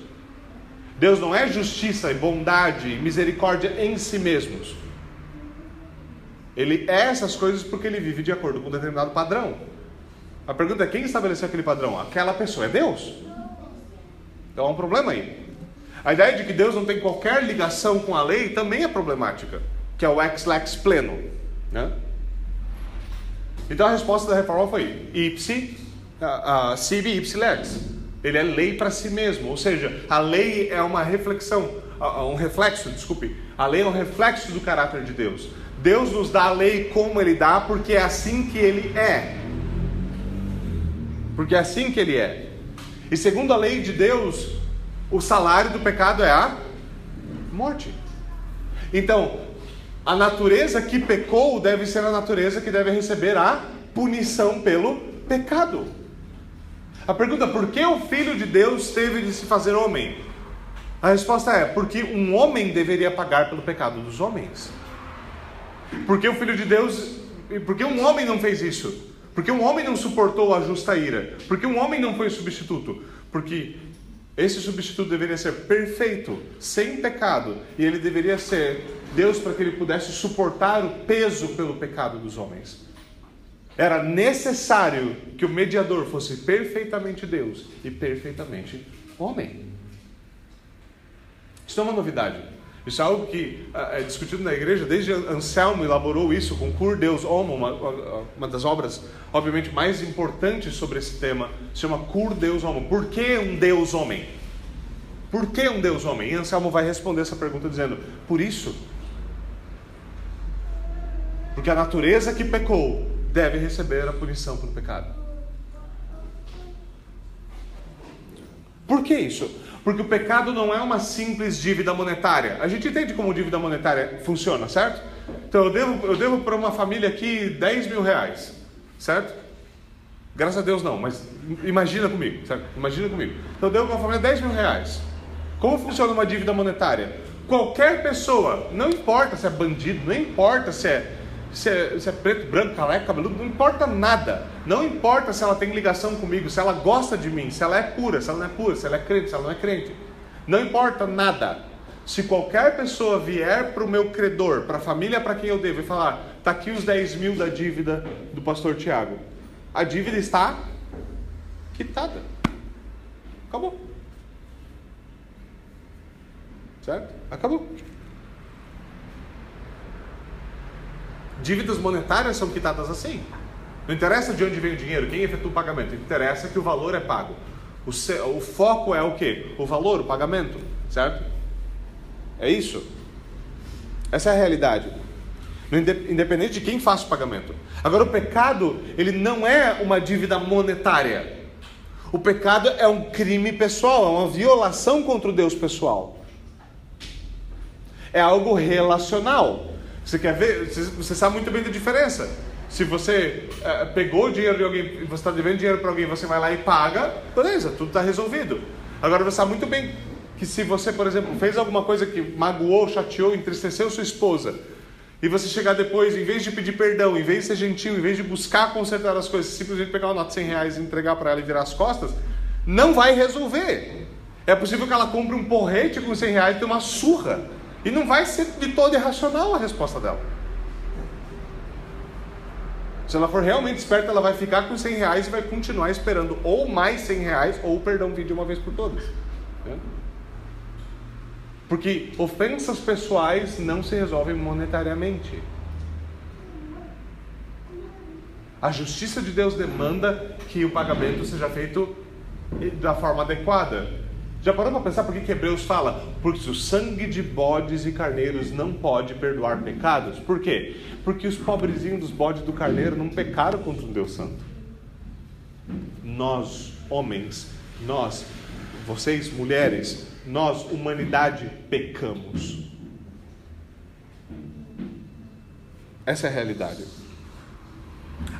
Deus não é justiça e bondade e misericórdia em si mesmos. Ele é essas coisas porque ele vive de acordo com um determinado padrão. A pergunta é: quem estabeleceu aquele padrão? Aquela pessoa é Deus. Então há um problema aí. A ideia de que Deus não tem qualquer ligação com a lei também é problemática, que é o ex lex pleno. Né? Então a resposta da reforma foi ipsi, uh, uh, sibi ipsi lex. Ele é lei para si mesmo, ou seja, a lei é uma reflexão, uh, um reflexo, desculpe, a lei é um reflexo do caráter de Deus. Deus nos dá a lei como Ele dá, porque é assim que Ele é. Porque é assim que Ele é. E segundo a lei de Deus, o salário do pecado é a morte. Então, a natureza que pecou deve ser a natureza que deve receber a punição pelo pecado. A pergunta: por que o Filho de Deus teve de se fazer homem? A resposta é: porque um homem deveria pagar pelo pecado dos homens. Porque o Filho de Deus, porque um homem não fez isso? Porque um homem não suportou a justa ira? Porque um homem não foi substituto? Porque esse substituto deveria ser perfeito, sem pecado, e ele deveria ser Deus para que ele pudesse suportar o peso pelo pecado dos homens. Era necessário que o mediador fosse perfeitamente Deus e perfeitamente homem. Isso é uma novidade. Isso é algo que é discutido na igreja, desde Anselmo elaborou isso com Cur Deus Homo, uma, uma das obras, obviamente, mais importantes sobre esse tema, se chama Cur Deus Homo. Por que um Deus homem? Por que um Deus homem? E Anselmo vai responder essa pergunta dizendo: por isso. Porque a natureza que pecou deve receber a punição pelo pecado. Por que isso? Porque o pecado não é uma simples dívida monetária. A gente entende como dívida monetária funciona, certo? Então eu devo, eu devo para uma família aqui 10 mil reais, certo? Graças a Deus não, mas imagina comigo, certo? Imagina comigo. Então eu devo para uma família 10 mil reais. Como funciona uma dívida monetária? Qualquer pessoa, não importa se é bandido, não importa se é se é, se é preto, branco, careca, cabeludo, não importa nada. Não importa se ela tem ligação comigo, se ela gosta de mim, se ela é pura, se ela não é pura, se ela é crente, se ela não é crente. Não importa nada. Se qualquer pessoa vier para o meu credor, para a família para quem eu devo, e falar: está aqui os 10 mil da dívida do pastor Tiago, a dívida está quitada. Acabou. Certo? Acabou. Dívidas monetárias são quitadas assim. Não interessa de onde vem o dinheiro, quem efetua o pagamento. Interessa que o valor é pago. O, o foco é o que? O valor, o pagamento, certo? É isso. Essa é a realidade. Independente de quem faça o pagamento. Agora, o pecado, ele não é uma dívida monetária. O pecado é um crime pessoal, é uma violação contra o Deus pessoal. É algo relacional. Você quer ver? Você sabe muito bem da diferença. Se você é, pegou o dinheiro de alguém, você está devendo dinheiro para alguém, você vai lá e paga, beleza, tudo está resolvido. Agora você sabe muito bem que se você, por exemplo, fez alguma coisa que magoou, chateou, entristeceu sua esposa, e você chegar depois, em vez de pedir perdão, em vez de ser gentil, em vez de buscar consertar as coisas, simplesmente pegar uma nota de 100 reais e entregar para ela e virar as costas, não vai resolver. É possível que ela compre um porrete com 100 reais e tenha uma surra. E não vai ser de todo irracional a resposta dela. Se ela for realmente esperta, ela vai ficar com 100 reais e vai continuar esperando ou mais 100 reais ou o perdão vir de uma vez por todas. Né? Porque ofensas pessoais não se resolvem monetariamente. A justiça de Deus demanda que o pagamento seja feito da forma adequada. Já parou para pensar por que, Hebreus fala? Porque o sangue de bodes e carneiros não pode perdoar pecados. Por quê? Porque os pobrezinhos dos bodes do carneiro não pecaram contra um Deus santo. Nós, homens, nós vocês, mulheres, nós, humanidade, pecamos. Essa é a realidade.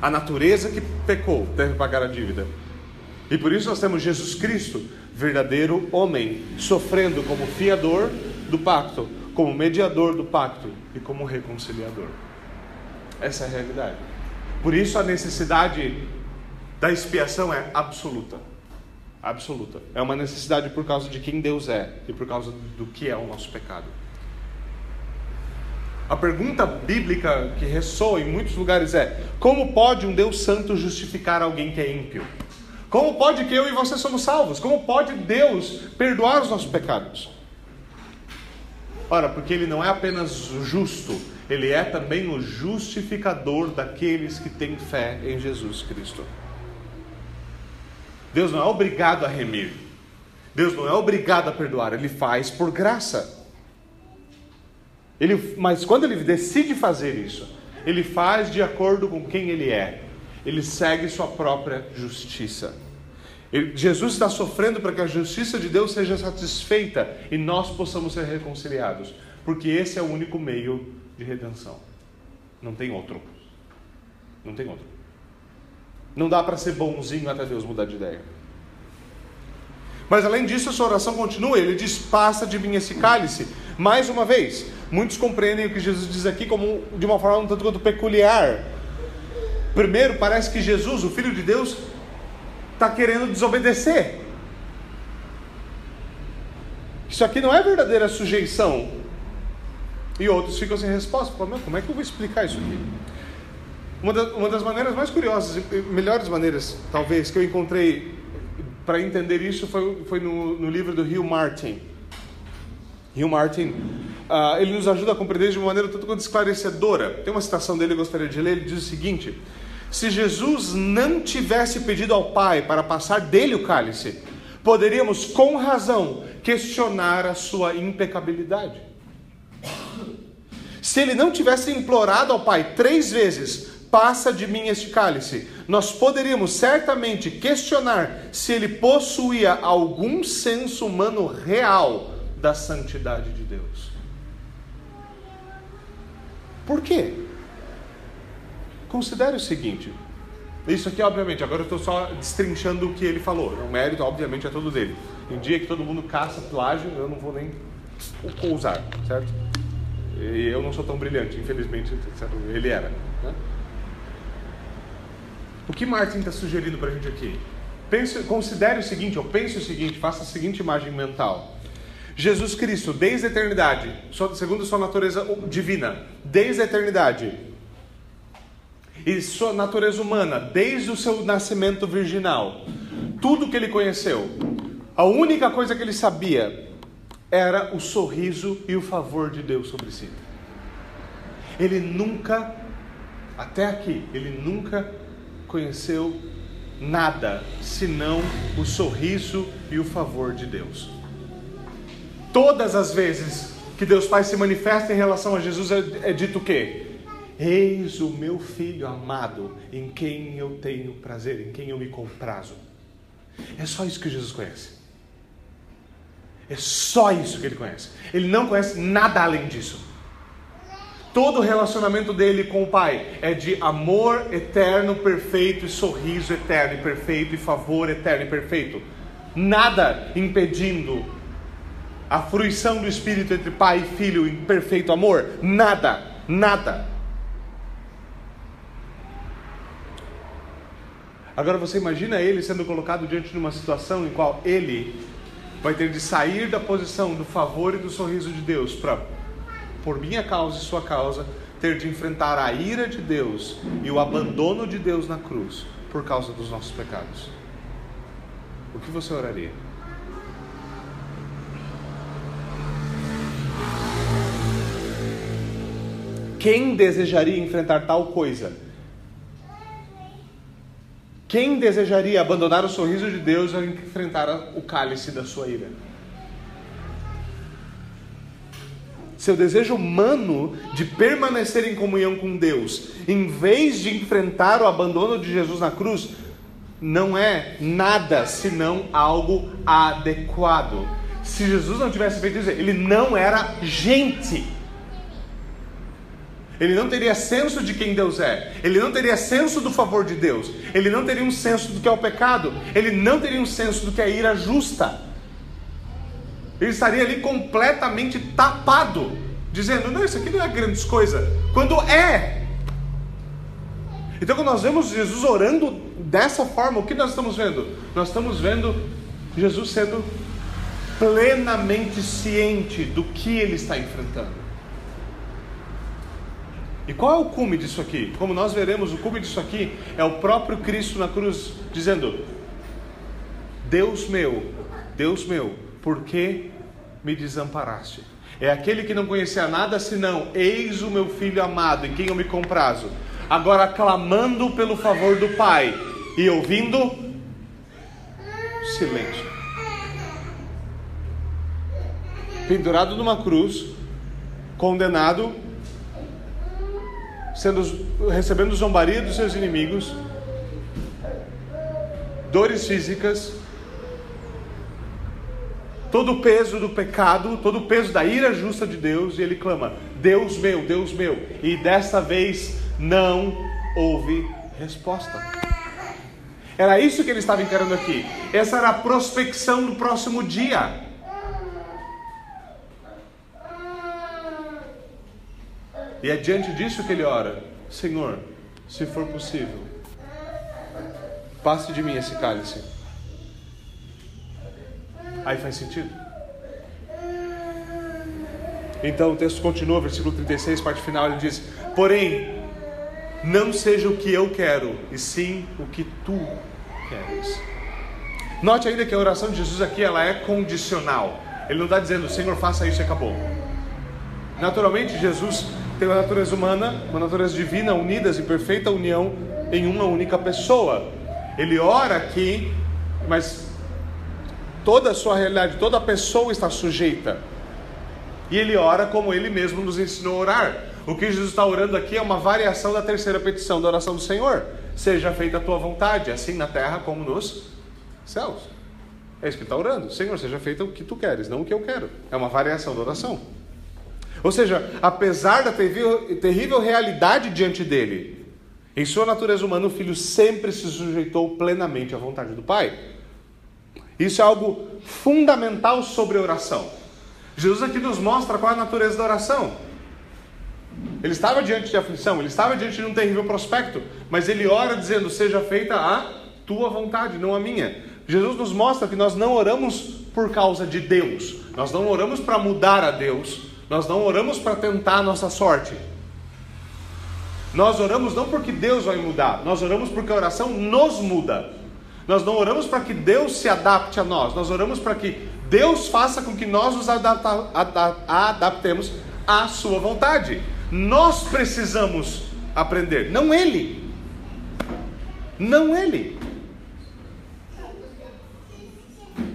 A natureza que pecou deve pagar a dívida. E por isso nós temos Jesus Cristo, verdadeiro homem, sofrendo como fiador do pacto, como mediador do pacto e como reconciliador. Essa é a realidade. Por isso a necessidade da expiação é absoluta. Absoluta. É uma necessidade por causa de quem Deus é e por causa do que é o nosso pecado. A pergunta bíblica que ressoa em muitos lugares é: como pode um Deus santo justificar alguém que é ímpio? Como pode que eu e você somos salvos? Como pode Deus perdoar os nossos pecados? Ora, porque Ele não é apenas justo, Ele é também o justificador daqueles que têm fé em Jesus Cristo. Deus não é obrigado a remir, Deus não é obrigado a perdoar, Ele faz por graça. Ele, mas quando ele decide fazer isso, ele faz de acordo com quem ele é. Ele segue sua própria justiça. Ele, Jesus está sofrendo para que a justiça de Deus seja satisfeita e nós possamos ser reconciliados, porque esse é o único meio de redenção. Não tem outro. Não tem outro. Não dá para ser bonzinho até Deus mudar de ideia. Mas além disso, a sua oração continua. Ele diz: Passa de mim esse cálice. Mais uma vez, muitos compreendem o que Jesus diz aqui como de uma forma um tanto quanto peculiar. Primeiro, parece que Jesus, o Filho de Deus, está querendo desobedecer. Isso aqui não é verdadeira sujeição. E outros ficam sem resposta. Como é que eu vou explicar isso aqui? Uma, das, uma das maneiras mais curiosas melhores maneiras, talvez, que eu encontrei para entender isso foi, foi no, no livro do Hugh Martin. Hugh Martin, uh, ele nos ajuda a compreender de uma maneira tanto quanto esclarecedora. Tem uma citação dele que eu gostaria de ler, ele diz o seguinte: Se Jesus não tivesse pedido ao Pai para passar dele o cálice, poderíamos com razão questionar a sua impecabilidade. Se ele não tivesse implorado ao Pai três vezes, passa de mim este cálice, nós poderíamos certamente questionar se ele possuía algum senso humano real da santidade de Deus. Por quê? Considere o seguinte. Isso aqui, obviamente, agora eu estou só destrinchando o que ele falou. O mérito, obviamente, é todo dele. Em dia que todo mundo caça plágio, eu não vou nem ousar, certo? E eu não sou tão brilhante, infelizmente, ele era. Né? O que Martin está sugerindo para a gente aqui? Pense, considere o seguinte, ou pense o seguinte, faça a seguinte imagem mental. Jesus Cristo, desde a eternidade, segundo sua natureza divina, desde a eternidade, e sua natureza humana, desde o seu nascimento virginal, tudo que ele conheceu, a única coisa que ele sabia era o sorriso e o favor de Deus sobre si. Ele nunca, até aqui, ele nunca conheceu nada senão o sorriso e o favor de Deus. Todas as vezes que Deus Pai se manifesta em relação a Jesus é, é dito o quê? Eis o meu filho amado, em quem eu tenho prazer, em quem eu me comprazo. É só isso que Jesus conhece. É só isso que ele conhece. Ele não conhece nada além disso. Todo o relacionamento dele com o Pai é de amor eterno, perfeito, e sorriso eterno e perfeito, e favor eterno e perfeito. Nada impedindo a fruição do Espírito entre Pai e Filho em perfeito amor. Nada, nada. Agora você imagina ele sendo colocado diante de uma situação em qual ele vai ter de sair da posição do favor e do sorriso de Deus para por minha causa e sua causa, ter de enfrentar a ira de Deus e o abandono de Deus na cruz por causa dos nossos pecados. O que você oraria? Quem desejaria enfrentar tal coisa? Quem desejaria abandonar o sorriso de Deus e enfrentar o cálice da sua ira? seu desejo humano de permanecer em comunhão com Deus, em vez de enfrentar o abandono de Jesus na cruz, não é nada senão algo adequado. Se Jesus não tivesse feito isso, ele não era gente. Ele não teria senso de quem Deus é. Ele não teria senso do favor de Deus. Ele não teria um senso do que é o pecado. Ele não teria um senso do que é a ira justa. Ele estaria ali completamente tapado, dizendo: Não, isso aqui não é grandes coisa. Quando é. Então, quando nós vemos Jesus orando dessa forma, o que nós estamos vendo? Nós estamos vendo Jesus sendo plenamente ciente do que ele está enfrentando. E qual é o cume disso aqui? Como nós veremos, o cume disso aqui é o próprio Cristo na cruz dizendo: Deus meu, Deus meu, por que me desamparaste? É aquele que não conhecia nada senão: Eis o meu filho amado, em quem eu me comprazo. Agora clamando pelo favor do Pai e ouvindo silêncio. Pendurado numa cruz, condenado sendo, recebendo zombaria dos seus inimigos, dores físicas, todo o peso do pecado, todo o peso da ira justa de Deus, e ele clama: Deus meu, Deus meu. E desta vez não houve resposta. Era isso que ele estava encarando aqui. Essa era a prospecção do próximo dia. E é diante disso que ele ora: Senhor, se for possível, passe de mim esse cálice. Aí faz sentido? Então o texto continua, versículo 36, parte final, ele diz: Porém, não seja o que eu quero, e sim o que tu queres. Note ainda que a oração de Jesus aqui ela é condicional. Ele não está dizendo, Senhor, faça isso e acabou. Naturalmente, Jesus tem uma natureza humana, uma natureza divina, unidas em perfeita união em uma única pessoa. Ele ora aqui, mas toda a sua realidade, toda a pessoa está sujeita. E ele ora como ele mesmo nos ensinou a orar. O que Jesus está orando aqui é uma variação da terceira petição da oração do Senhor. Seja feita a tua vontade, assim na terra como nos céus. É isso que ele está orando. Senhor, seja feita o que tu queres, não o que eu quero. É uma variação da oração. Ou seja, apesar da terrível, realidade diante dele, em sua natureza humana, o filho sempre se sujeitou plenamente à vontade do Pai. Isso é algo fundamental sobre a oração. Jesus aqui nos mostra qual é a natureza da oração. Ele estava diante de aflição, ele estava diante de um terrível prospecto, mas ele ora dizendo: Seja feita a tua vontade, não a minha. Jesus nos mostra que nós não oramos por causa de Deus, nós não oramos para mudar a Deus, nós não oramos para tentar a nossa sorte. Nós oramos não porque Deus vai mudar, nós oramos porque a oração nos muda. Nós não oramos para que Deus se adapte a nós, nós oramos para que Deus faça com que nós nos adapta, adaptemos à Sua vontade. Nós precisamos aprender, não Ele. Não Ele.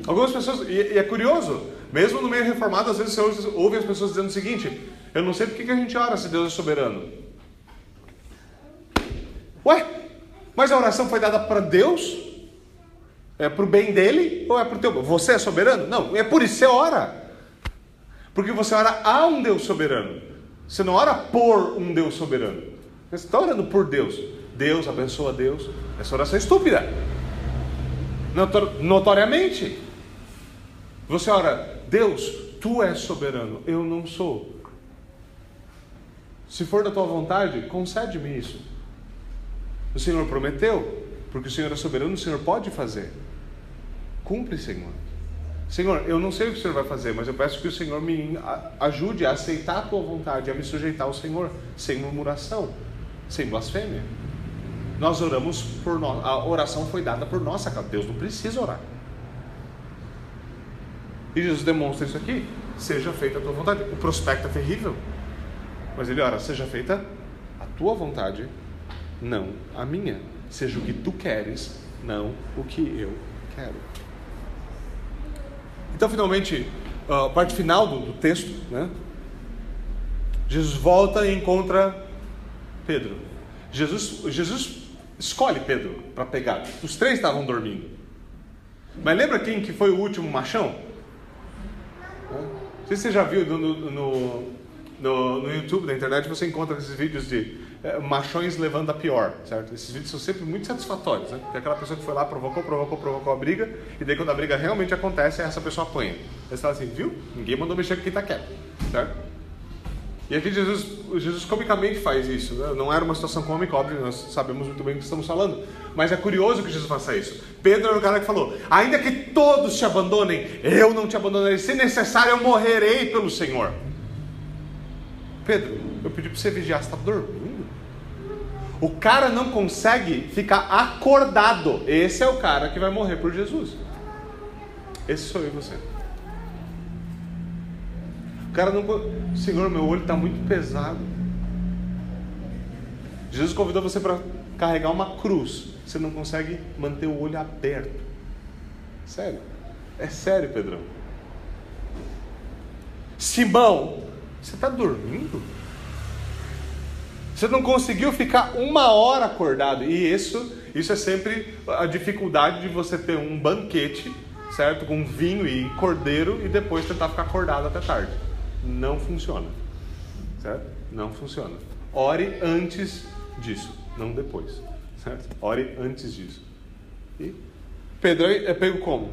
Algumas pessoas, e, e é curioso, mesmo no meio reformado, às vezes você ouve as pessoas dizendo o seguinte: Eu não sei por que a gente ora se Deus é soberano. Ué, mas a oração foi dada para Deus? É para o bem dele ou é para o teu? Você é soberano? Não, é por isso que você ora. Porque você ora a um Deus soberano. Você não ora por um Deus soberano. Você está orando por Deus. Deus abençoa Deus. Essa oração é estúpida. Notoriamente. Você ora, Deus, tu és soberano, eu não sou. Se for da tua vontade, concede-me isso. O Senhor prometeu, porque o Senhor é soberano, o Senhor pode fazer. Cumpre, Senhor. Senhor, eu não sei o que o Senhor vai fazer, mas eu peço que o Senhor me ajude a aceitar a tua vontade, a me sujeitar ao Senhor, sem murmuração, sem blasfêmia. Nós oramos por nós, a oração foi dada por nossa causa. Deus não precisa orar. E Jesus demonstra isso aqui: seja feita a tua vontade. O prospecto é terrível, mas ele ora: seja feita a tua vontade, não a minha. Seja o que tu queres, não o que eu quero. Então, finalmente, a parte final do, do texto, né? Jesus volta e encontra Pedro. Jesus, Jesus escolhe Pedro para pegar. Os três estavam dormindo. Mas lembra quem que foi o último machão? Não sei se você já viu no, no, no, no YouTube, na internet, você encontra esses vídeos de é, machões levando a pior, certo? Esses vídeos são sempre muito satisfatórios, né? Porque aquela pessoa que foi lá, provocou, provocou, provocou a briga, e daí quando a briga realmente acontece, essa pessoa apanha. Aí você fala assim, viu? Ninguém mandou mexer com quem tá quieto, certo? E aqui Jesus, Jesus comicamente faz isso. Né? Não era uma situação cômica, óbvio, nós sabemos muito bem o que estamos falando. Mas é curioso que Jesus faça isso. Pedro era o cara que falou: ainda que todos te abandonem, eu não te abandonarei. Se necessário, eu morrerei pelo Senhor. Pedro, eu pedi para você vigiar, você está dormindo? O cara não consegue ficar acordado. Esse é o cara que vai morrer por Jesus. Esse sou eu e você. O cara não. Senhor, meu olho está muito pesado. Jesus convidou você para carregar uma cruz. Você não consegue manter o olho aberto. Sério. É sério, Pedrão. Simão, você está dormindo? Você não conseguiu ficar uma hora acordado. E isso, isso é sempre a dificuldade de você ter um banquete, certo? Com vinho e cordeiro e depois tentar ficar acordado até tarde não funciona. Certo? Não funciona. Ore antes disso, não depois. Certo? Ore antes disso. E Pedro é pego como?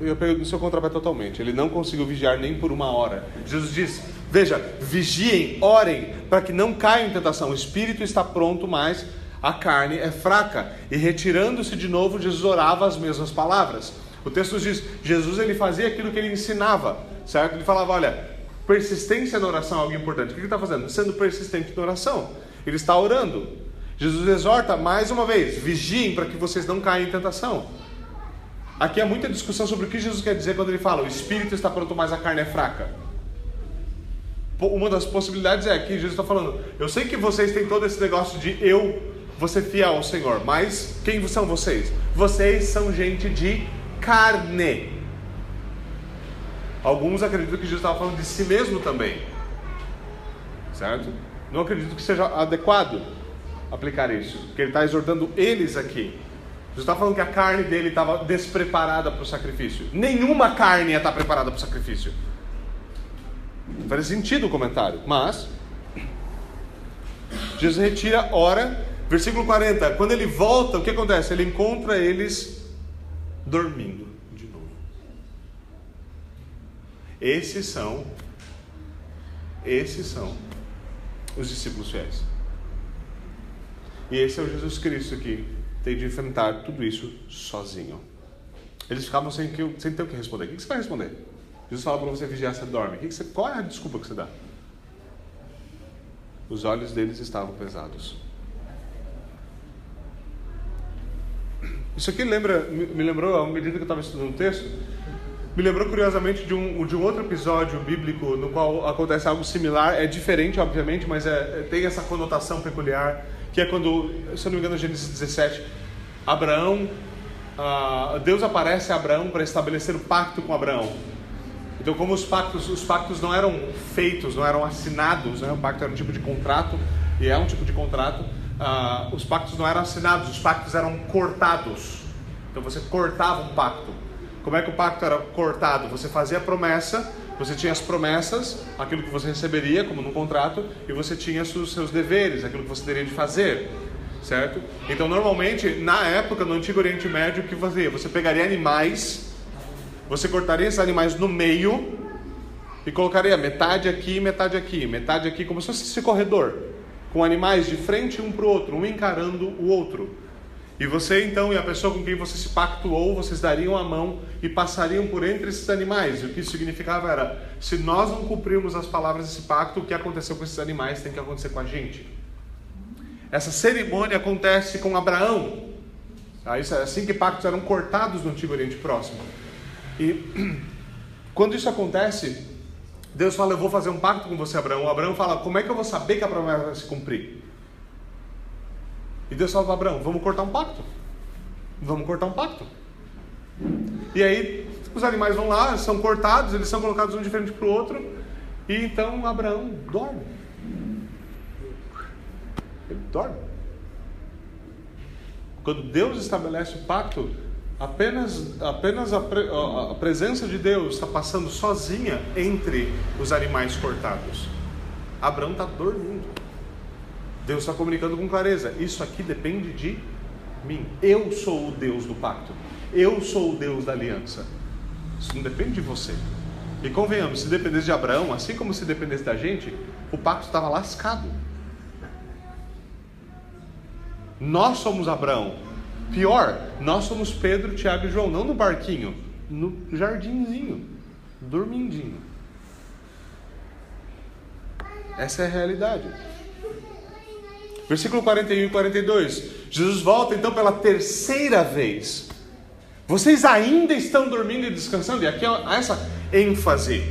Eu pego no seu contrapé totalmente. Ele não conseguiu vigiar nem por uma hora. Jesus diz: Veja, vigiem, orem, para que não caiam em tentação. O espírito está pronto, mas a carne é fraca. E retirando-se de novo, Jesus orava as mesmas palavras. O texto diz: Jesus ele fazia aquilo que ele ensinava, certo? Ele falava: olha, persistência na oração é algo importante. O que ele está fazendo? Sendo persistente na oração. Ele está orando. Jesus exorta mais uma vez: vigiem para que vocês não caiam em tentação. Aqui há muita discussão sobre o que Jesus quer dizer quando ele fala: o espírito está pronto, mas a carne é fraca. Uma das possibilidades é que Jesus está falando: eu sei que vocês têm todo esse negócio de eu ser fiel ao Senhor, mas quem são vocês? Vocês são gente de carne. Alguns acreditam que Jesus estava falando de si mesmo também. Certo? Não acredito que seja adequado aplicar isso, porque ele está exortando eles aqui. Jesus está falando que a carne dele estava despreparada para o sacrifício. Nenhuma carne está preparada para o sacrifício. Não faz sentido o comentário, mas Jesus retira, ora, versículo 40. Quando ele volta, o que acontece? Ele encontra eles dormindo de novo. Esses são, esses são os discípulos fiéis. E esse é o Jesus Cristo que tem de enfrentar tudo isso sozinho. Eles ficavam sem, que, sem ter o que responder. O que você vai responder? Jesus fala para você vigiar, você dorme. Que que você, qual é a desculpa que você dá? Os olhos deles estavam pesados. Isso aqui lembra, me lembrou, à medida que eu estava estudando o texto, me lembrou curiosamente de um, de um outro episódio bíblico no qual acontece algo similar. É diferente, obviamente, mas é, é tem essa conotação peculiar, que é quando, se eu não me engano, Gênesis 17, Abraão, ah, Deus aparece a Abraão para estabelecer o pacto com Abraão. Então, como os pactos, os pactos não eram feitos, não eram assinados, né? o pacto era um tipo de contrato, e é um tipo de contrato, ah, os pactos não eram assinados, os pactos eram cortados. Então você cortava um pacto. Como é que o pacto era cortado? Você fazia a promessa, você tinha as promessas, aquilo que você receberia, como no contrato, e você tinha os seus deveres, aquilo que você teria de fazer, certo? Então, normalmente, na época, no Antigo Oriente Médio, o que fazia? Você pegaria animais, você cortaria esses animais no meio e colocaria metade aqui, metade aqui, metade aqui, como se fosse esse corredor com animais de frente um para o outro, um encarando o outro. E você então e a pessoa com quem você se pactuou, vocês dariam a mão e passariam por entre esses animais. E o que isso significava era: se nós não cumprirmos as palavras desse pacto, o que aconteceu com esses animais tem que acontecer com a gente. Essa cerimônia acontece com Abraão. Tá? Isso é assim que pactos eram cortados no Antigo Oriente Próximo. E quando isso acontece, Deus fala: Eu vou fazer um pacto com você, Abraão. O Abraão fala: Como é que eu vou saber que a promessa vai se cumprir? E Deus fala para Abraão: Vamos cortar um pacto. Vamos cortar um pacto. E aí os animais vão lá, são cortados, eles são colocados um de frente para o outro. E então Abraão dorme. Ele dorme. Quando Deus estabelece o pacto, apenas, apenas a, pre, a, presença de Deus está passando sozinha entre os animais cortados. Abraão está dormindo. Deus está comunicando com clareza: isso aqui depende de mim. Eu sou o Deus do pacto. Eu sou o Deus da aliança. Isso não depende de você. E convenhamos, se dependesse de Abraão, assim como se dependesse da gente, o pacto estava lascado. Nós somos Abraão. Pior, nós somos Pedro, Tiago e João, não no barquinho, no jardinzinho, dormindinho. Essa é a realidade. Versículo 41 e 42. Jesus volta então pela terceira vez. Vocês ainda estão dormindo e descansando? E aqui há essa ênfase.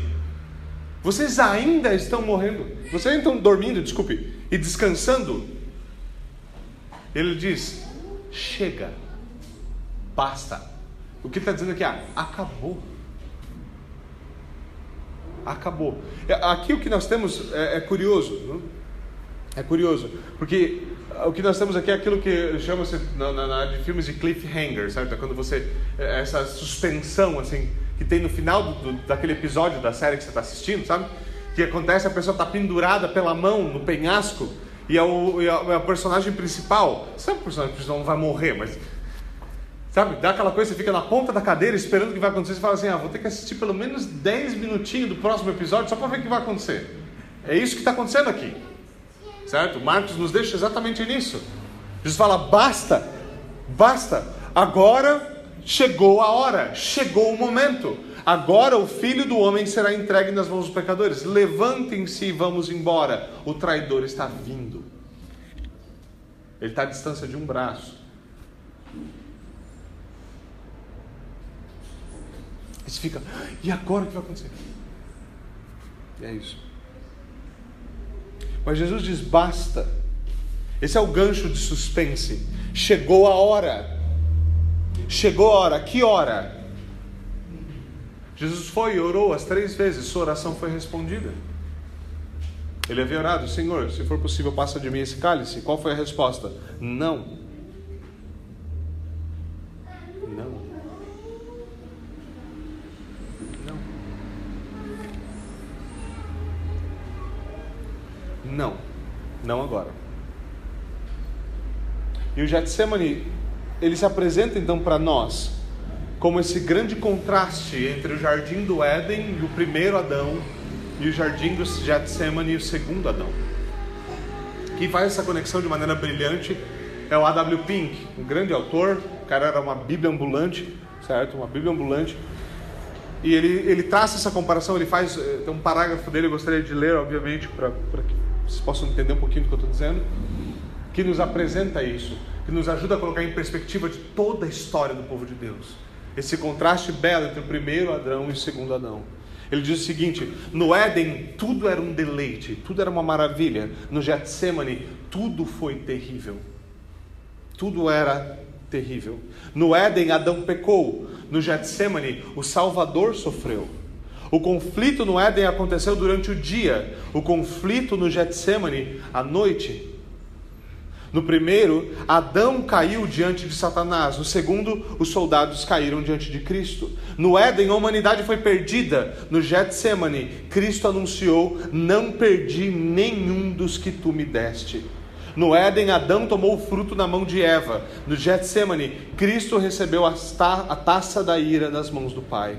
Vocês ainda estão morrendo. Vocês ainda estão dormindo, desculpe, e descansando. Ele diz: chega, basta. O que está dizendo aqui? Ah, acabou. Acabou. É, aqui o que nós temos é, é curioso. Não? É curioso, porque o que nós temos aqui é aquilo que chama-se na, na, na, de filmes de cliffhanger, certo? É quando você é, essa suspensão assim que tem no final do, do, daquele episódio da série que você está assistindo, sabe? Que acontece a pessoa está pendurada pela mão no penhasco e é o, é o, é o personagem principal. Sabe o personagem principal não vai morrer, mas Sabe, dá aquela coisa, você fica na ponta da cadeira esperando o que vai acontecer. Você fala assim: ah, vou ter que assistir pelo menos 10 minutinhos do próximo episódio só para ver o que vai acontecer. É isso que está acontecendo aqui. Certo? Marcos nos deixa exatamente nisso. Jesus fala: basta, basta. Agora chegou a hora, chegou o momento. Agora o filho do homem será entregue nas mãos dos pecadores. Levantem-se e vamos embora. O traidor está vindo. Ele está à distância de um braço. E você fica, e agora o que vai acontecer? E é isso. Mas Jesus diz: basta. Esse é o gancho de suspense. Chegou a hora. Chegou a hora. Que hora? Jesus foi e orou as três vezes. Sua oração foi respondida. Ele havia orado: Senhor, se for possível, passa de mim esse cálice. Qual foi a resposta? Não. Não. Não, não agora. E o Getsemane, ele se apresenta então para nós como esse grande contraste entre o jardim do Éden e o primeiro Adão e o jardim do Getsemane e o segundo Adão. Quem faz essa conexão de maneira brilhante é o A.W. Pink, um grande autor, o cara era uma bíblia ambulante, certo? Uma bíblia ambulante. E ele, ele traça essa comparação, ele faz, eh, tem um parágrafo dele, eu gostaria de ler, obviamente, para que vocês possam entender um pouquinho do que eu estou dizendo, que nos apresenta isso, que nos ajuda a colocar em perspectiva de toda a história do povo de Deus. Esse contraste belo entre o primeiro Adão e o segundo Adão. Ele diz o seguinte: no Éden tudo era um deleite, tudo era uma maravilha. No Getsemane tudo foi terrível. Tudo era terrível. No Éden Adão pecou. No Getsemane o Salvador sofreu. O conflito no Éden aconteceu durante o dia, o conflito no Getsemane à noite. No primeiro, Adão caiu diante de Satanás. No segundo, os soldados caíram diante de Cristo. No Éden, a humanidade foi perdida. No Getsemane, Cristo anunciou: Não perdi nenhum dos que tu me deste. No Éden, Adão tomou o fruto na mão de Eva. No Getsemane, Cristo recebeu a taça da ira das mãos do Pai.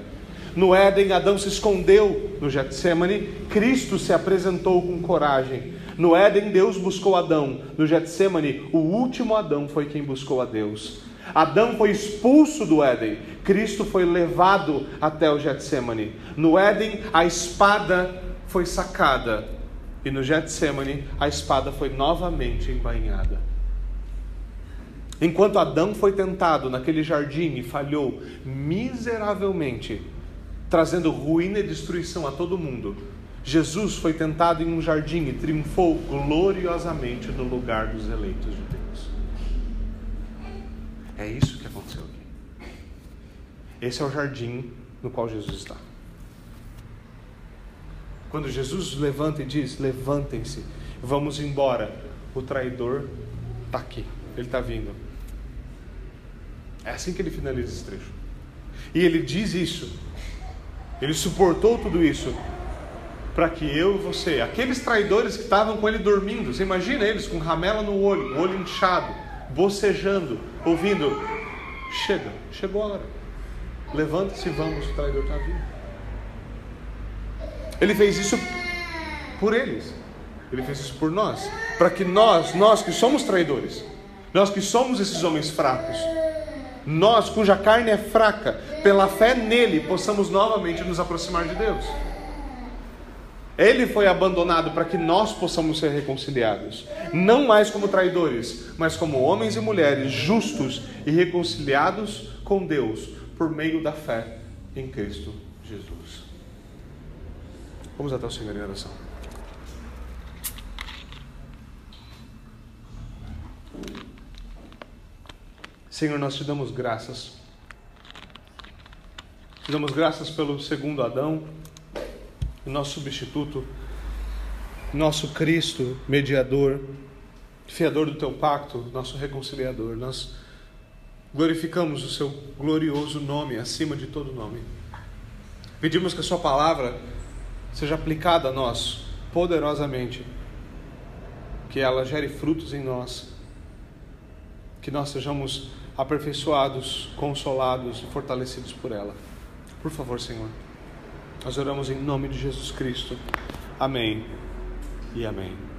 No Éden, Adão se escondeu no Getsemane, Cristo se apresentou com coragem. No Éden, Deus buscou Adão. No Getsemane, o último Adão foi quem buscou a Deus. Adão foi expulso do Éden, Cristo foi levado até o Getsemane. No Éden, a espada foi sacada, e no Getsemane, a espada foi novamente embainhada. Enquanto Adão foi tentado naquele jardim e falhou miseravelmente, trazendo ruína e destruição a todo mundo. Jesus foi tentado em um jardim e triunfou gloriosamente no lugar dos eleitos de Deus. É isso que aconteceu aqui. Esse é o jardim no qual Jesus está. Quando Jesus levanta e diz: Levantem-se, vamos embora, o traidor Está aqui, ele está vindo. É assim que ele finaliza esse trecho. E ele diz isso. Ele suportou tudo isso para que eu e você, aqueles traidores que estavam com ele dormindo, você imagina eles com ramela no olho, olho inchado, bocejando, ouvindo: chega, chegou a hora, levanta-se e vamos, o traidor está vindo. Ele fez isso por eles, ele fez isso por nós, para que nós, nós que somos traidores, nós que somos esses homens fracos, nós cuja carne é fraca, pela fé nele, possamos novamente nos aproximar de Deus. Ele foi abandonado para que nós possamos ser reconciliados, não mais como traidores, mas como homens e mulheres justos e reconciliados com Deus por meio da fé em Cristo Jesus. Vamos até o Senhor em oração. Senhor, nós te damos graças. Te damos graças pelo segundo Adão nosso substituto, nosso Cristo, mediador, fiador do teu pacto, nosso reconciliador. Nós glorificamos o seu glorioso nome acima de todo nome. Pedimos que a sua palavra seja aplicada a nós poderosamente, que ela gere frutos em nós, que nós sejamos aperfeiçoados, consolados e fortalecidos por ela. Por favor, Senhor. Nós oramos em nome de Jesus Cristo. Amém e amém.